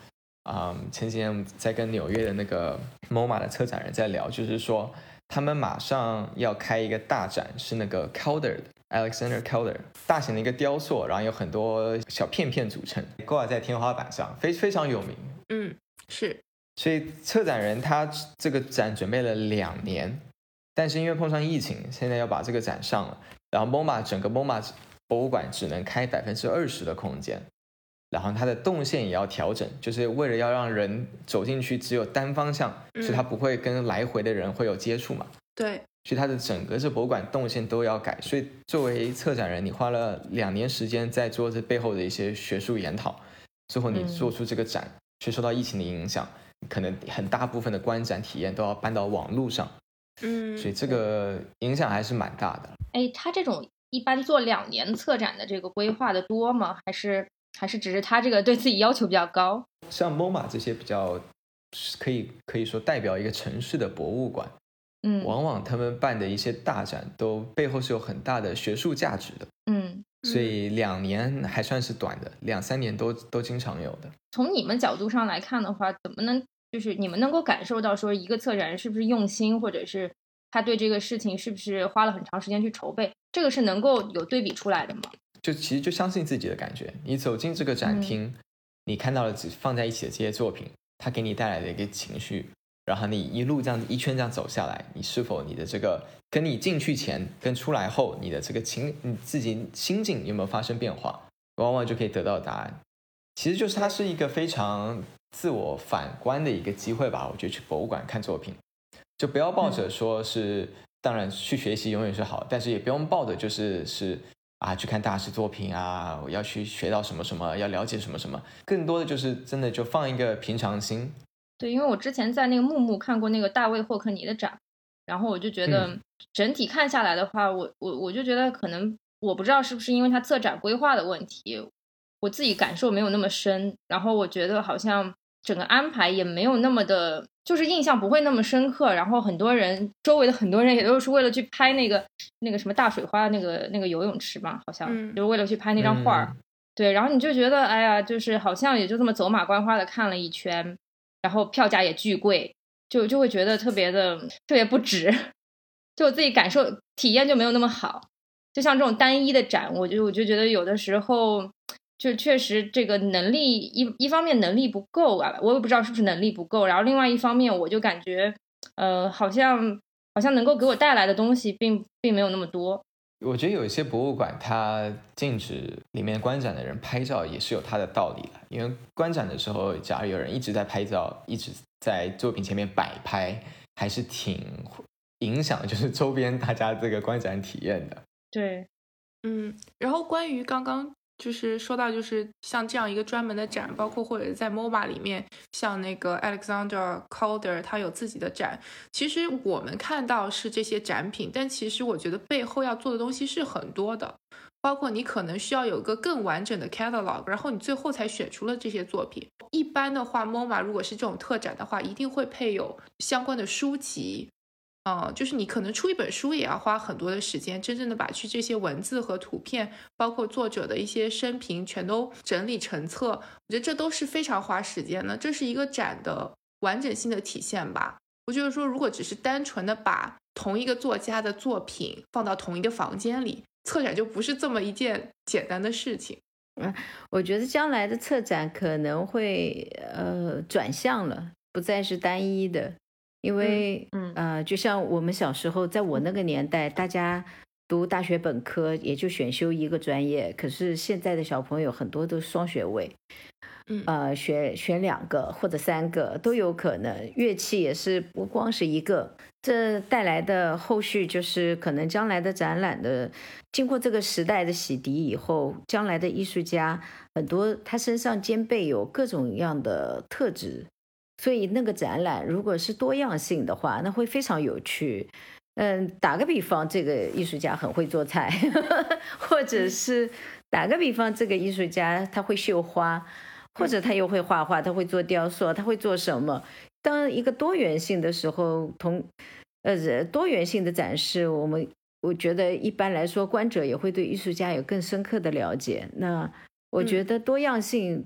啊，前几天在跟纽约的那个 MoMA 的策展人在聊，就是说他们马上要开一个大展，是那个 Calder 的。Alexander Keller，大型的一个雕塑，然后有很多小片片组成，挂在天花板上，非非常有名。嗯，是。所以策展人他这个展准备了两年，但是因为碰上疫情，现在要把这个展上了。然后 MoMA 整个 MoMA 博物馆只能开百分之二十的空间，然后它的动线也要调整，就是为了要让人走进去只有单方向，所以它不会跟来回的人会有接触嘛。对。所以它的整个这博物馆动线都要改，所以作为策展人，你花了两年时间在做这背后的一些学术研讨，最后你做出这个展，却受到疫情的影响，可能很大部分的观展体验都要搬到网络上，嗯，所以这个影响还是蛮大的。哎，他这种一般做两年策展的这个规划的多吗？还是还是只是他这个对自己要求比较高？像 MoMA 这些比较可以可以说代表一个城市的博物馆。嗯往往他们办的一些大展都背后是有很大的学术价值的，嗯，所以两年还算是短的，两三年都都经常有的。从你们角度上来看的话，怎么能就是你们能够感受到说一个策展人是不是用心，或者是他对这个事情是不是花了很长时间去筹备，这个是能够有对比出来的吗？就其实就相信自己的感觉，你走进这个展厅，你看到了只放在一起的这些作品，它给你带来的一个情绪，然后你一路这样一圈这样走下来，你是否你的这个跟你进去前跟出来后，你的这个情你自己心境有没有发生变化，往往就可以得到答案。其实就是它是一个非常自我反观的一个机会吧。我觉得去博物馆看作品，就不要抱着说是，当然去学习永远是好，但是也不用抱着就是是啊去看大师作品啊，我要去学到什么什么，要了解什么什么，更多的就是真的就放一个平常心。对，因为我之前在那个木木看过那个大卫霍克尼的展，然后我就觉得整体看下来的话，我我我就觉得可能我不知道是不是因为他策展规划的问题，我自己感受没有那么深，然后我觉得好像整个安排也没有那么的，就是印象不会那么深刻。然后很多人周围的很多人也都是为了去拍那个那个什么大水花那个那个游泳池嘛，好像、嗯就是为了去拍那张画儿。嗯对，然后你就觉得，哎呀，就是好像也就这么走马观花的看了一圈，然后票价也巨贵，就就会觉得特别的特别不值，就我自己感受体验就没有那么好。就像这种单一的展，我就我就觉得有的时候就确实这个能力一一方面能力不够啊，我也不知道是不是能力不够，然后另外一方面我就感觉，呃，好像好像能够给我带来的东西并并没有那么多。我觉得有一些博物馆，它禁止里面观展的人拍照，也是有它的道理的。因为观展的时候，假如有人一直在拍照，一直在作品前面摆拍，还是挺影响就是周边大家这个观展体验的。对，嗯，然后关于刚刚就是说到，就是像这样一个专门的展，包括或者在 MoMA 里面，像那个 Alexander Calder 他有自己的展。其实我们看到是这些展品，但其实我觉得背后要做的东西是很多的。包括你可能需要有一个更完整的 catalog，然后你最后才选出了这些作品。一般的话，MoMA 如果是这种特展的话，一定会配有相关的书籍，嗯，就是你可能出一本书也要花很多的时间，真正的把去这些文字和图片，包括作者的一些生平，全都整理成册。我觉得这都是非常花时间的，这是一个展的完整性的体现吧。我就是说，如果只是单纯的把同一个作家的作品放到同一个房间里，策展就不是这么一件简单的事情。嗯我觉得将来的策展可能会呃转向了，不再是单一的，因为嗯呃，就像我们小时候，在我那个年代，大家读大学本科也就选修一个专业，可是现在的小朋友很多都是双学位，嗯呃，选选两个或者三个都有可能，乐器也是不光是一个。这带来的后续就是，可能将来的展览的，经过这个时代的洗涤以后，将来的艺术家很多，他身上兼备有各种样的特质，所以那个展览如果是多样性的话，那会非常有趣。嗯，打个比方，这个艺术家很会做菜，或者是打个比方，这个艺术家他会绣花，或者他又会画画，他会做雕塑，他会做什么？当一个多元性的时候，同呃多元性的展示，我们我觉得一般来说，观者也会对艺术家有更深刻的了解。那我觉得多样性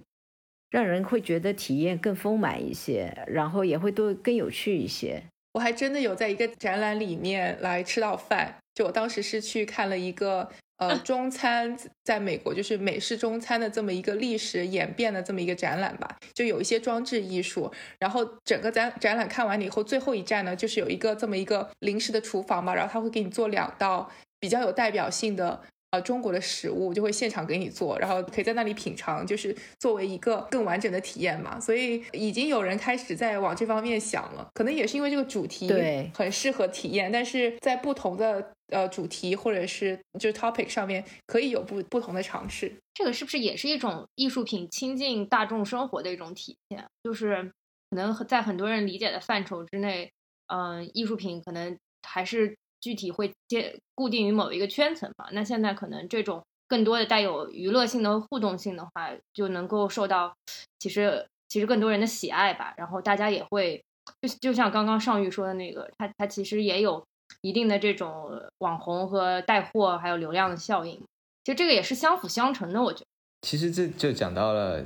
让人会觉得体验更丰满一些，然后也会多更有趣一些。我还真的有在一个展览里面来吃到饭，就我当时是去看了一个呃中餐，在美国就是美式中餐的这么一个历史演变的这么一个展览吧，就有一些装置艺术，然后整个展展览看完了以后，最后一站呢就是有一个这么一个临时的厨房嘛，然后他会给你做两道比较有代表性的。呃，中国的食物就会现场给你做，然后可以在那里品尝，就是作为一个更完整的体验嘛。所以已经有人开始在往这方面想了，可能也是因为这个主题对很适合体验，但是在不同的呃主题或者是就是 topic 上面可以有不不同的尝试。这个是不是也是一种艺术品亲近大众生活的一种体现？就是可能在很多人理解的范畴之内，嗯、艺术品可能还是具体会接固定于某一个圈层嘛。那现在可能这种更多的带有娱乐性的互动性的话，就能够受到其实其实更多人的喜爱吧。然后大家也会就就像刚刚尚玉说的那个，它它其实也有一定的这种网红和带货还有流量的效应，其实这个也是相辅相成的，我觉得。其实这就讲到了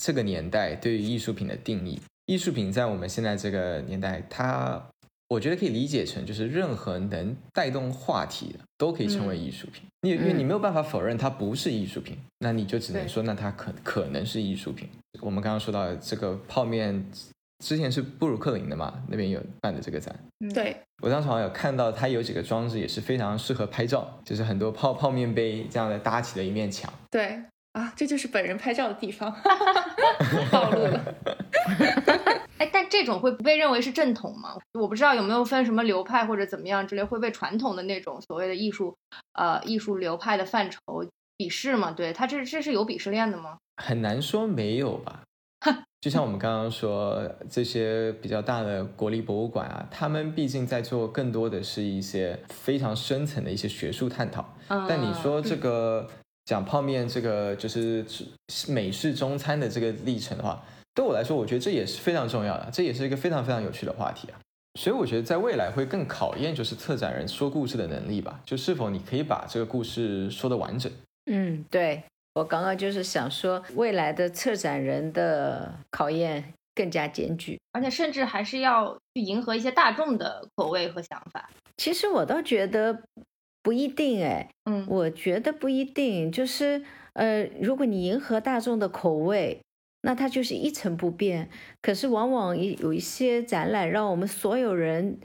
这个年代对于艺术品的定义。艺术品在我们现在这个年代，它我觉得可以理解成就是任何能带动话题的都可以称为艺术品。你因为你没有办法否认它不是艺术品，那你就只能说那它可可能是艺术品。我们刚刚说到这个泡面，之前是布鲁克林的嘛，那边有办的这个展。对我当时好像有看到它有几个装置也是非常适合拍照，就是很多泡泡面杯这样的搭起的一面墙。对啊，这就是本人拍照的地方，暴露了。哎，但这种会不被认为是正统吗？我不知道有没有分什么流派或者怎么样之类，会被传统的那种所谓的艺术，呃，艺术流派的范畴鄙视吗？对他这这是有鄙视链的吗？很难说没有吧。就像我们刚刚说，这些比较大的国立博物馆啊，他们毕竟在做更多的是一些非常深层的一些学术探讨。但你说这个讲泡面，这个就是美式中餐的这个历程的话。对我来说，我觉得这也是非常重要的，这也是一个非常非常有趣的话题啊。所以我觉得在未来会更考验就是策展人说故事的能力吧，就是否你可以把这个故事说的完整。嗯，对我刚刚就是想说，未来的策展人的考验更加艰巨，而且甚至还是要去迎合一些大众的口味和想法。其实我倒觉得不一定，哎，嗯，我觉得不一定，就是呃，如果你迎合大众的口味。那它就是一成不变，可是往往有有一些展览让我们所有人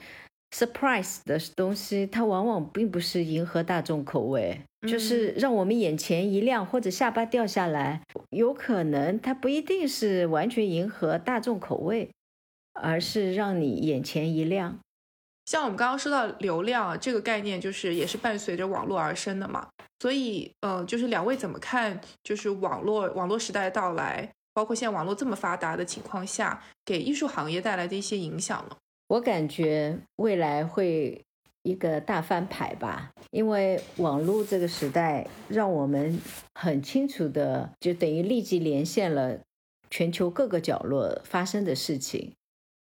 surprise 的东西，它往往并不是迎合大众口味，就是让我们眼前一亮或者下巴掉下来。有可能它不一定是完全迎合大众口味，而是让你眼前一亮。像我们刚刚说到流量这个概念，就是也是伴随着网络而生的嘛。所以，嗯，就是两位怎么看，就是网络网络时代的到来？包括现在网络这么发达的情况下，给艺术行业带来的一些影响呢？我感觉未来会一个大翻牌吧，因为网络这个时代让我们很清楚的，就等于立即连线了全球各个角落发生的事情。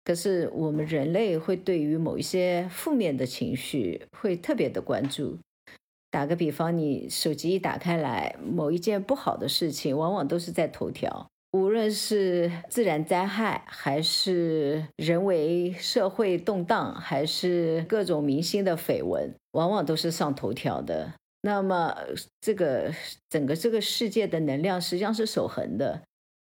可是我们人类会对于某一些负面的情绪会特别的关注。打个比方，你手机一打开来，某一件不好的事情，往往都是在头条。无论是自然灾害，还是人为社会动荡，还是各种明星的绯闻，往往都是上头条的。那么，这个整个这个世界的能量实际上是守恒的，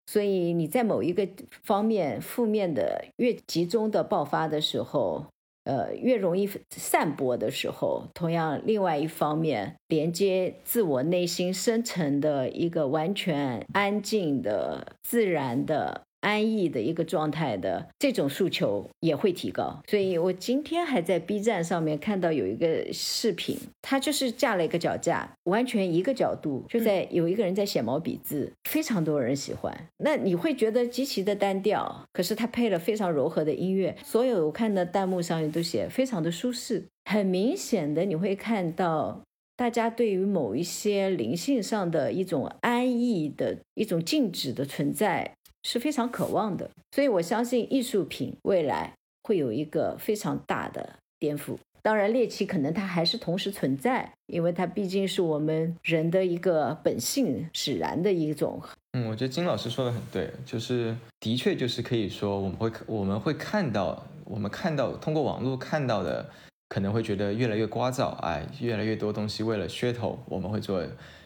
所以你在某一个方面负面的越集中的爆发的时候。呃，越容易散播的时候，同样，另外一方面，连接自我内心深层的一个完全安静的、自然的。安逸的一个状态的这种诉求也会提高，所以我今天还在 B 站上面看到有一个视频，他就是架了一个脚架，完全一个角度，就在有一个人在写毛笔字，非常多人喜欢。那你会觉得极其的单调，可是他配了非常柔和的音乐，所有我看的弹幕上面都写非常的舒适。很明显的，你会看到大家对于某一些灵性上的一种安逸的一种静止的存在。是非常渴望的，所以我相信艺术品未来会有一个非常大的颠覆。当然，猎奇可能它还是同时存在，因为它毕竟是我们人的一个本性使然的一种。嗯，我觉得金老师说的很对，就是的确就是可以说我们会我们会看到我们看到通过网络看到的，可能会觉得越来越聒噪，哎，越来越多东西为了噱头，我们会做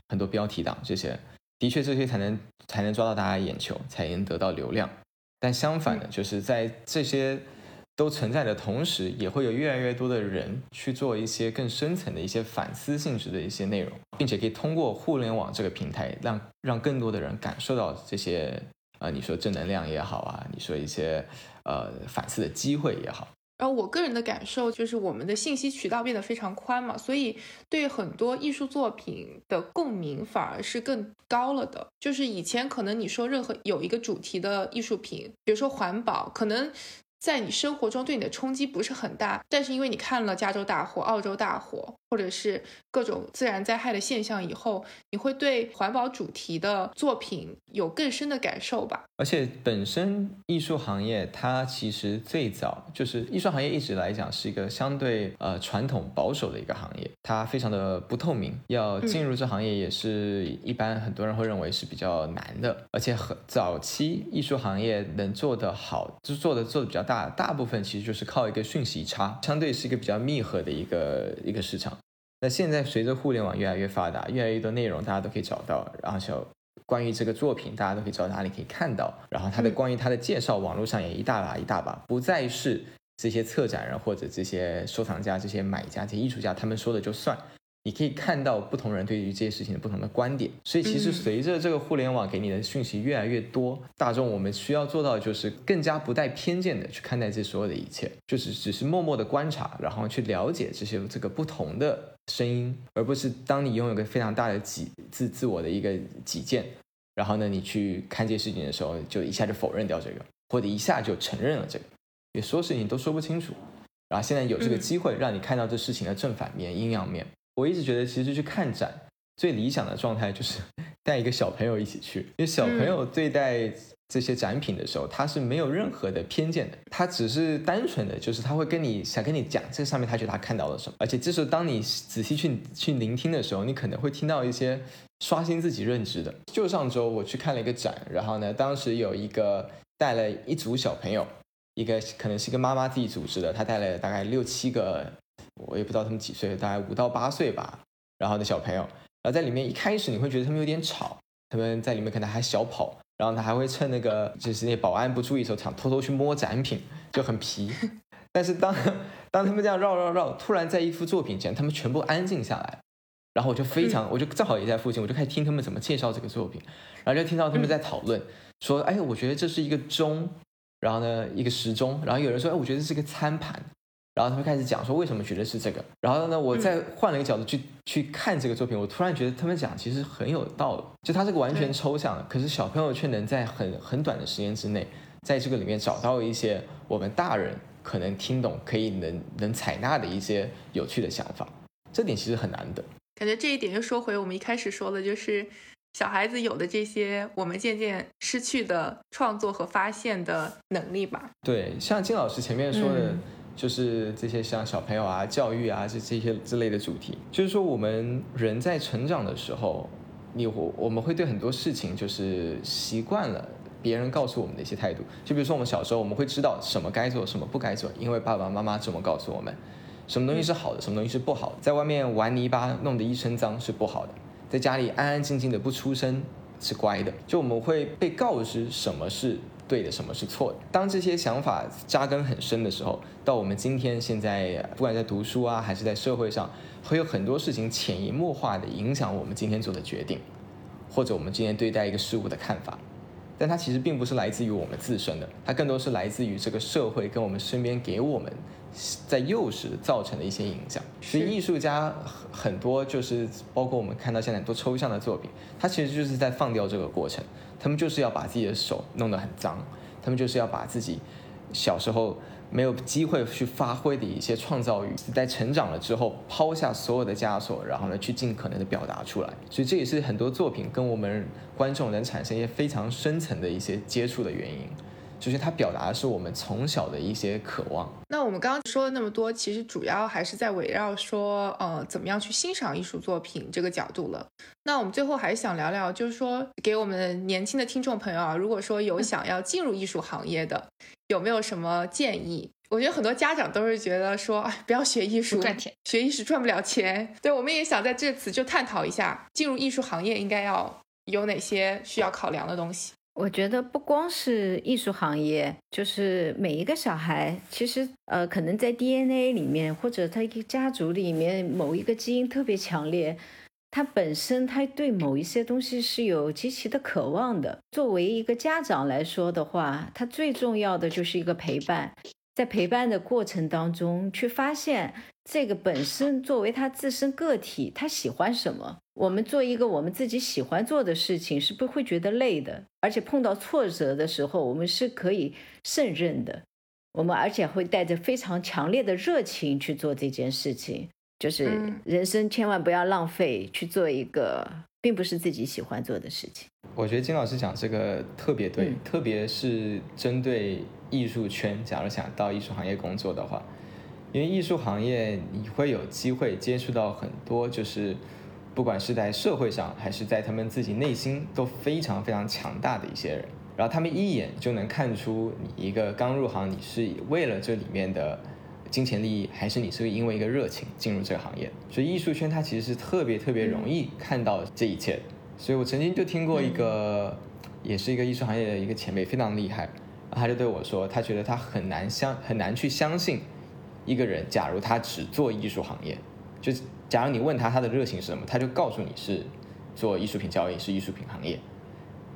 很多标题党这些。的确，这些才能才能抓到大家眼球，才能得到流量。但相反的，就是在这些都存在的同时，也会有越来越多的人去做一些更深层的一些反思性质的一些内容，并且可以通过互联网这个平台，让让更多的人感受到这些呃，你说正能量也好啊，你说一些呃反思的机会也好。然后我个人的感受就是，我们的信息渠道变得非常宽嘛，所以对很多艺术作品的共鸣反而是更高了的。就是以前可能你说任何有一个主题的艺术品，比如说环保，可能在你生活中对你的冲击不是很大，但是因为你看了加州大火、澳洲大火，或者是各种自然灾害的现象以后，你会对环保主题的作品有更深的感受吧？而且本身艺术行业它其实最早就是艺术行业一直来讲是一个相对呃传统保守的一个行业，它非常的不透明，要进入这行业也是一般很多人会认为是比较难的，而且很早期艺术行业能做得好，就做的做的比较大，大部分其实就是靠一个讯息差，相对是一个比较密合的一个一个市场。那现在随着互联网越来越发达，越来越多内容大家都可以找到，然后就关于这个作品，大家都可以找到哪里可以看到，然后它的关于它的介绍，网络上也一大把一大把，不再是这些策展人或者这些收藏家、这些买家、这些艺术家他们说的就算。你可以看到不同人对于这些事情的不同的观点，所以其实随着这个互联网给你的讯息越来越多，大众我们需要做到就是更加不带偏见的去看待这所有的一切，就是只是默默的观察，然后去了解这些这个不同的声音，而不是当你拥有个非常大的己自自我的一个己见，然后呢你去看这些事情的时候，就一下就否认掉这个，或者一下就承认了这个，也说事情都说不清楚，然后现在有这个机会让你看到这事情的正反面、阴阳面。我一直觉得，其实去看展最理想的状态就是 带一个小朋友一起去，因为小朋友对待这些展品的时候，他是没有任何的偏见的，他只是单纯的就是他会跟你想跟你讲这上面他觉得他看到了什么，而且这时候当你仔细去去聆听的时候，你可能会听到一些刷新自己认知的。就上周我去看了一个展，然后呢，当时有一个带了一组小朋友，一个可能是一个妈妈自己组织的，他带了大概六七个。我也不知道他们几岁，大概五到八岁吧。然后的小朋友，然后在里面一开始你会觉得他们有点吵，他们在里面可能还小跑，然后他还会趁那个就是那保安不注意的时候，想偷偷去摸展品，就很皮。但是当当他们这样绕绕绕，突然在一幅作品前，他们全部安静下来，然后我就非常，我就正好也在附近，我就开始听他们怎么介绍这个作品，然后就听到他们在讨论，说，哎，我觉得这是一个钟，然后呢一个时钟，然后有人说，哎，我觉得这是个餐盘。然后他们开始讲说为什么觉得是这个，然后呢，我再换了一个角度去去看这个作品，我突然觉得他们讲其实很有道理，就它这个完全抽象的，可是小朋友却能在很很短的时间之内，在这个里面找到一些我们大人可能听懂、可以能能采纳的一些有趣的想法，这点其实很难得。感觉这一点又说回我们一开始说的，就是小孩子有的这些我们渐渐失去的创作和发现的能力吧。对，像金老师前面说的。就是这些像小朋友啊、教育啊这这些之类的主题，就是说我们人在成长的时候，你我我们会对很多事情就是习惯了别人告诉我们的一些态度。就比如说我们小时候，我们会知道什么该做，什么不该做，因为爸爸妈妈这么告诉我们。什么东西是好的，什么东西是不好的。在外面玩泥巴弄得一身脏是不好的，在家里安安静静的不出声是乖的。就我们会被告知什么是。对的，什么是错的？当这些想法扎根很深的时候，到我们今天现在，不管在读书啊，还是在社会上，会有很多事情潜移默化的影响我们今天做的决定，或者我们今天对待一个事物的看法。但它其实并不是来自于我们自身的，它更多是来自于这个社会跟我们身边给我们在幼时造成的一些影响。所以艺术家很多就是包括我们看到现在很多抽象的作品，它其实就是在放掉这个过程。他们就是要把自己的手弄得很脏，他们就是要把自己小时候没有机会去发挥的一些创造欲，在成长了之后抛下所有的枷锁，然后呢去尽可能的表达出来。所以这也是很多作品跟我们观众能产生一些非常深层的一些接触的原因。就是它表达的是我们从小的一些渴望。那我们刚刚说了那么多，其实主要还是在围绕说，呃，怎么样去欣赏艺术作品这个角度了。那我们最后还是想聊聊，就是说给我们年轻的听众朋友啊，如果说有想要进入艺术行业的，有没有什么建议？我觉得很多家长都是觉得说，哎，不要学艺术，赚钱，学艺术赚不了钱。对，我们也想在这次就探讨一下，进入艺术行业应该要有哪些需要考量的东西。我觉得不光是艺术行业，就是每一个小孩，其实呃，可能在 DNA 里面或者他一个家族里面某一个基因特别强烈，他本身他对某一些东西是有极其的渴望的。作为一个家长来说的话，他最重要的就是一个陪伴。在陪伴的过程当中，去发现这个本身作为他自身个体，他喜欢什么。我们做一个我们自己喜欢做的事情，是不会觉得累的。而且碰到挫折的时候，我们是可以胜任的。我们而且会带着非常强烈的热情去做这件事情。就是嗯人生千万不要浪费去做一个并不是自己喜欢做的事情。我觉得金老师讲这个特别对，嗯特别是针对艺术圈，假如想到艺术行业工作的话，因为艺术行业你会有机会接触到很多，就是不管是在社会上还是在他们自己内心都非常非常强大的一些人，然后他们一眼就能看出你一个刚入行，你是为了这里面的。金钱利益，还是你是因为一个热情进入这个行业？所以艺术圈它其实是特别特别容易看到这一切的。所以我曾经就听过一个，也是一个艺术行业的一个前辈，非常厉害，他就对我说，他觉得他很难相很难去相信一个人，假如他只做艺术行业，就假如你问他他的热情是什么，他就告诉你是做艺术品交易，是艺术品行业，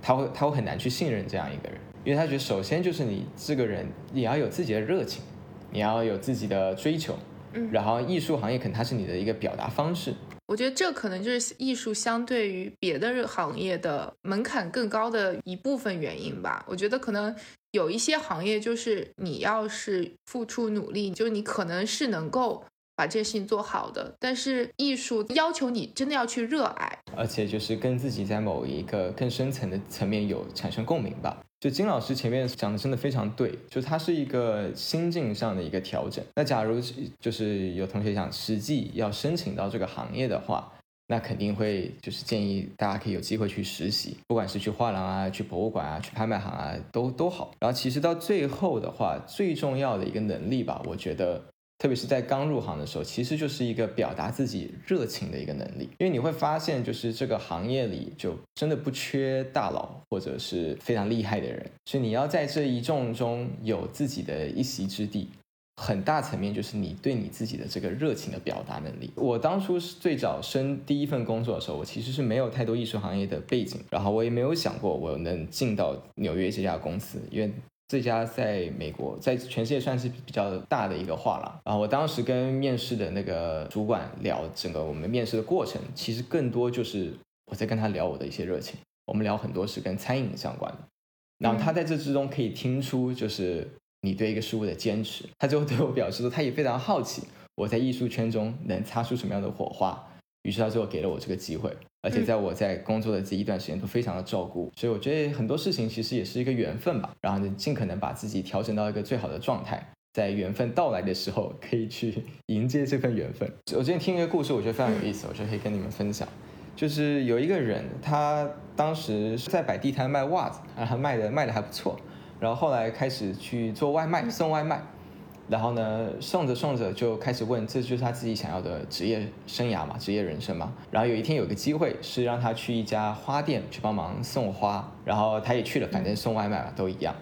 他会他会很难去信任这样一个人，因为他觉得首先就是你这个人你要有自己的热情，你要有自己的追求，嗯。然后艺术行业可能它是你的一个表达方式，我觉得这可能就是艺术相对于别的行业的门槛更高的一部分原因吧。我觉得可能有一些行业就是你要是付出努力，就是你可能是能够把这件事情做好的，但是艺术要求你真的要去热爱。而且就是跟自己在某一个更深层的层面有产生共鸣吧。就金老师前面讲的真的非常对，就它是一个心境上的一个调整。那假如就是有同学想实际要申请到这个行业的话，那肯定会就是建议大家可以有机会去实习，不管是去画廊啊、去博物馆啊、去拍卖行啊，都都好。然后其实到最后的话，最重要的一个能力吧，我觉得。特别是在刚入行的时候，其实就是一个表达自己热情的一个能力。因为你会发现，就是这个行业里就真的不缺大佬或者是非常厉害的人，所以你要在这一众中有自己的一席之地。很大层面就是你对你自己的这个热情的表达能力。我当初是最早升第一份工作的时候，我其实是没有太多艺术行业的背景，然后我也没有想过我能进到纽约这家公司，因为这家在美国，在全世界算是比较大的一个画廊。然后我当时跟面试的那个主管聊整个我们面试的过程，其实更多就是我在跟他聊我的一些热情。我们聊很多是跟餐饮相关的，然后他在这之中可以听出就是你对一个事物的坚持。他最后对我表示说，他也非常好奇我在艺术圈中能擦出什么样的火花。于是他最后给了我这个机会，而且在我在工作的这一段时间都非常的照顾，所以我觉得很多事情其实也是一个缘分吧。然后呢，尽可能把自己调整到一个最好的状态，在缘分到来的时候可以去 迎接这份缘分。我今天听一个故事，我觉得非常有意思，我觉得可以跟你们分享。就是有一个人，他当时是在摆地摊卖袜子，然后他卖的卖的还不错，然后后来开始去做外卖，送外卖。然后呢，送着送着就开始问，这就是他自己想要的职业生涯嘛，职业人生嘛。然后有一天有个机会是让他去一家花店去帮忙送花，然后他也去了，反正送外卖嘛都一样。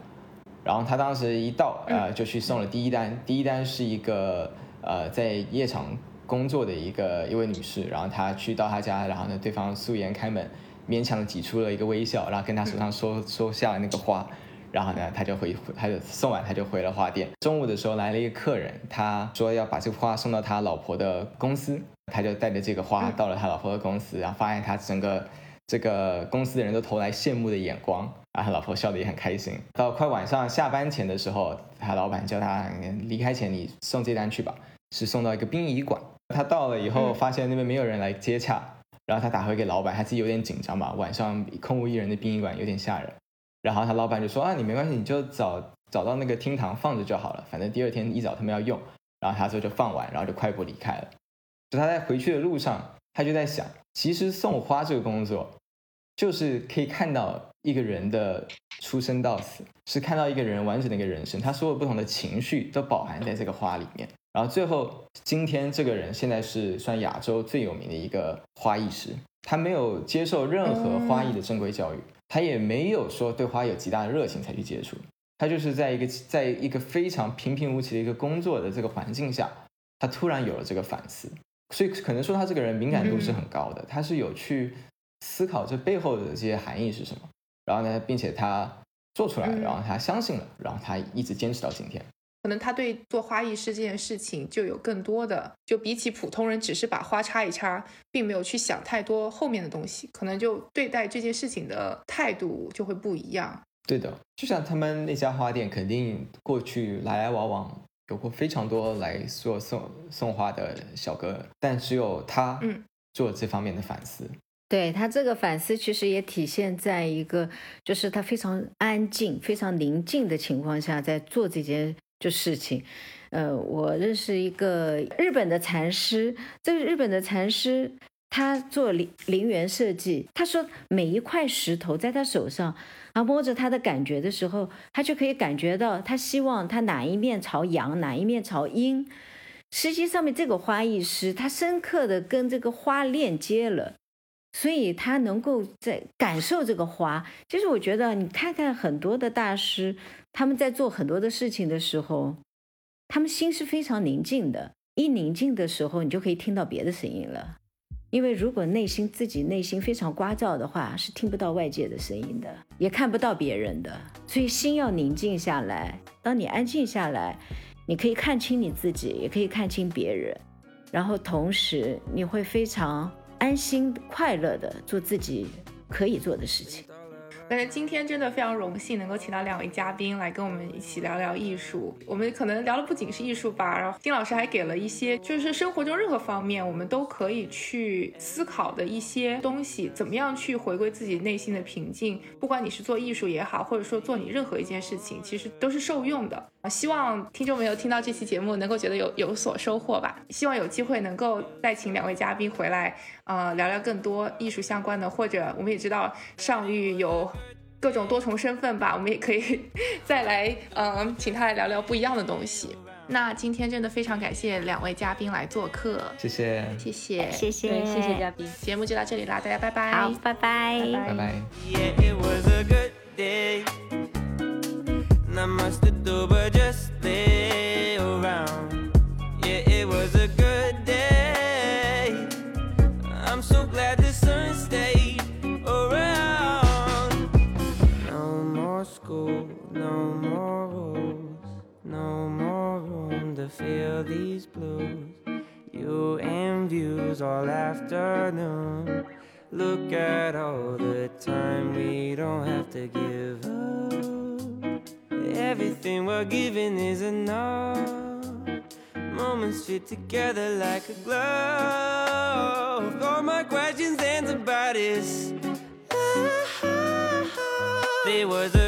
然后他当时一到，呃，就去送了第一单，第一单是一个呃在夜场工作的一个一位女士，然后他去到她家，然后呢对方素颜开门，勉强的挤出了一个微笑，然后跟他手上收收下了那个花。然后呢，他就回，他就送完，他就回了花店。中午的时候来了一个客人，他说要把这个花送到他老婆的公司，他就带着这个花到了他老婆的公司，然后发现他整个这个公司的人都投来羡慕的眼光，然后他老婆笑得也很开心。到快晚上下班前的时候，他老板叫他离开前你送这单去吧，是送到一个殡仪馆。他到了以后，发现那边没有人来接洽，然后他打回给老板，他自己有点紧张吧，晚上空无一人的殡仪馆有点吓人。然后他老板就说啊，你没关系，你就找找到那个厅堂放着就好了，反正第二天一早他们要用。然后他说就放完，然后就快步离开了。就他在回去的路上，他就在想，其实送花这个工作，就是可以看到一个人的出生到死，是看到一个人完整的一个人生，他所有不同的情绪都饱含在这个花里面。然后最后，今天这个人现在是算亚洲最有名的一个花艺师，他没有接受任何花艺的正规教育。他也没有说对花有极大的热情才去接触，他就是在一个在一个非常平平无奇的一个工作的这个环境下，他突然有了这个反思，所以可能说他这个人敏感度是很高的，他是有去思考这背后的这些含义是什么，然后呢，并且他做出来，然后他相信了，然后他一直坚持到今天。可能他对做花艺师这件事情就有更多的，就比起普通人只是把花插一插，并没有去想太多后面的东西，可能就对待这件事情的态度就会不一样。对的，就像他们那家花店，肯定过去来来往往有过非常多来做送送花的小哥，但只有他嗯做这方面的反思。对他这个反思，其实也体现在一个，就是他非常安静、非常宁静的情况下在做这件就事情。呃，我认识一个日本的禅师，这个日本的禅师他做陵陵园设计，他说每一块石头在他手上，然后摸着他的感觉的时候，他就可以感觉到他希望他哪一面朝阳，哪一面朝阴。实际上面这个花艺师，他深刻的跟这个花链接了。所以他能够在感受这个花。其实我觉得，你看看很多的大师，他们在做很多的事情的时候，他们心是非常宁静的。一宁静的时候，你就可以听到别的声音了。因为如果内心自己内心非常聒噪的话，是听不到外界的声音的，也看不到别人的。所以心要宁静下来。当你安静下来，你可以看清你自己，也可以看清别人，然后同时你会非常。安心快乐的做自己可以做的事情。但是今天真的非常荣幸能够请到两位嘉宾来跟我们一起聊聊艺术。我们可能聊的不仅是艺术吧，然后金老师还给了一些就是生活中任何方面我们都可以去思考的一些东西，怎么样去回归自己内心的平静。不管你是做艺术也好，或者说做你任何一件事情，其实都是受用的。希望听众朋友听到这期节目能够觉得有有所收获吧。希望有机会能够再请两位嘉宾回来，呃，聊聊更多艺术相关的，或者我们也知道尚玉有各种多重身份吧，我们也可以 再来，嗯，请他来聊聊不一样的东西。那今天真的非常感谢两位嘉宾来做客，谢谢，谢谢，谢谢，谢谢嘉宾。节目就到这里啦，大家拜拜。好，拜拜，拜拜。Not much to do but just lay around. Yeah, it was a good day. I'm so glad the sun stayed around. No more school, no more rules, no more room to feel these blues. You and views all afternoon. Look at all the time we don't have to give up. Everything we're giving is enough. Moments fit together like a glove. All my questions and about this. There was a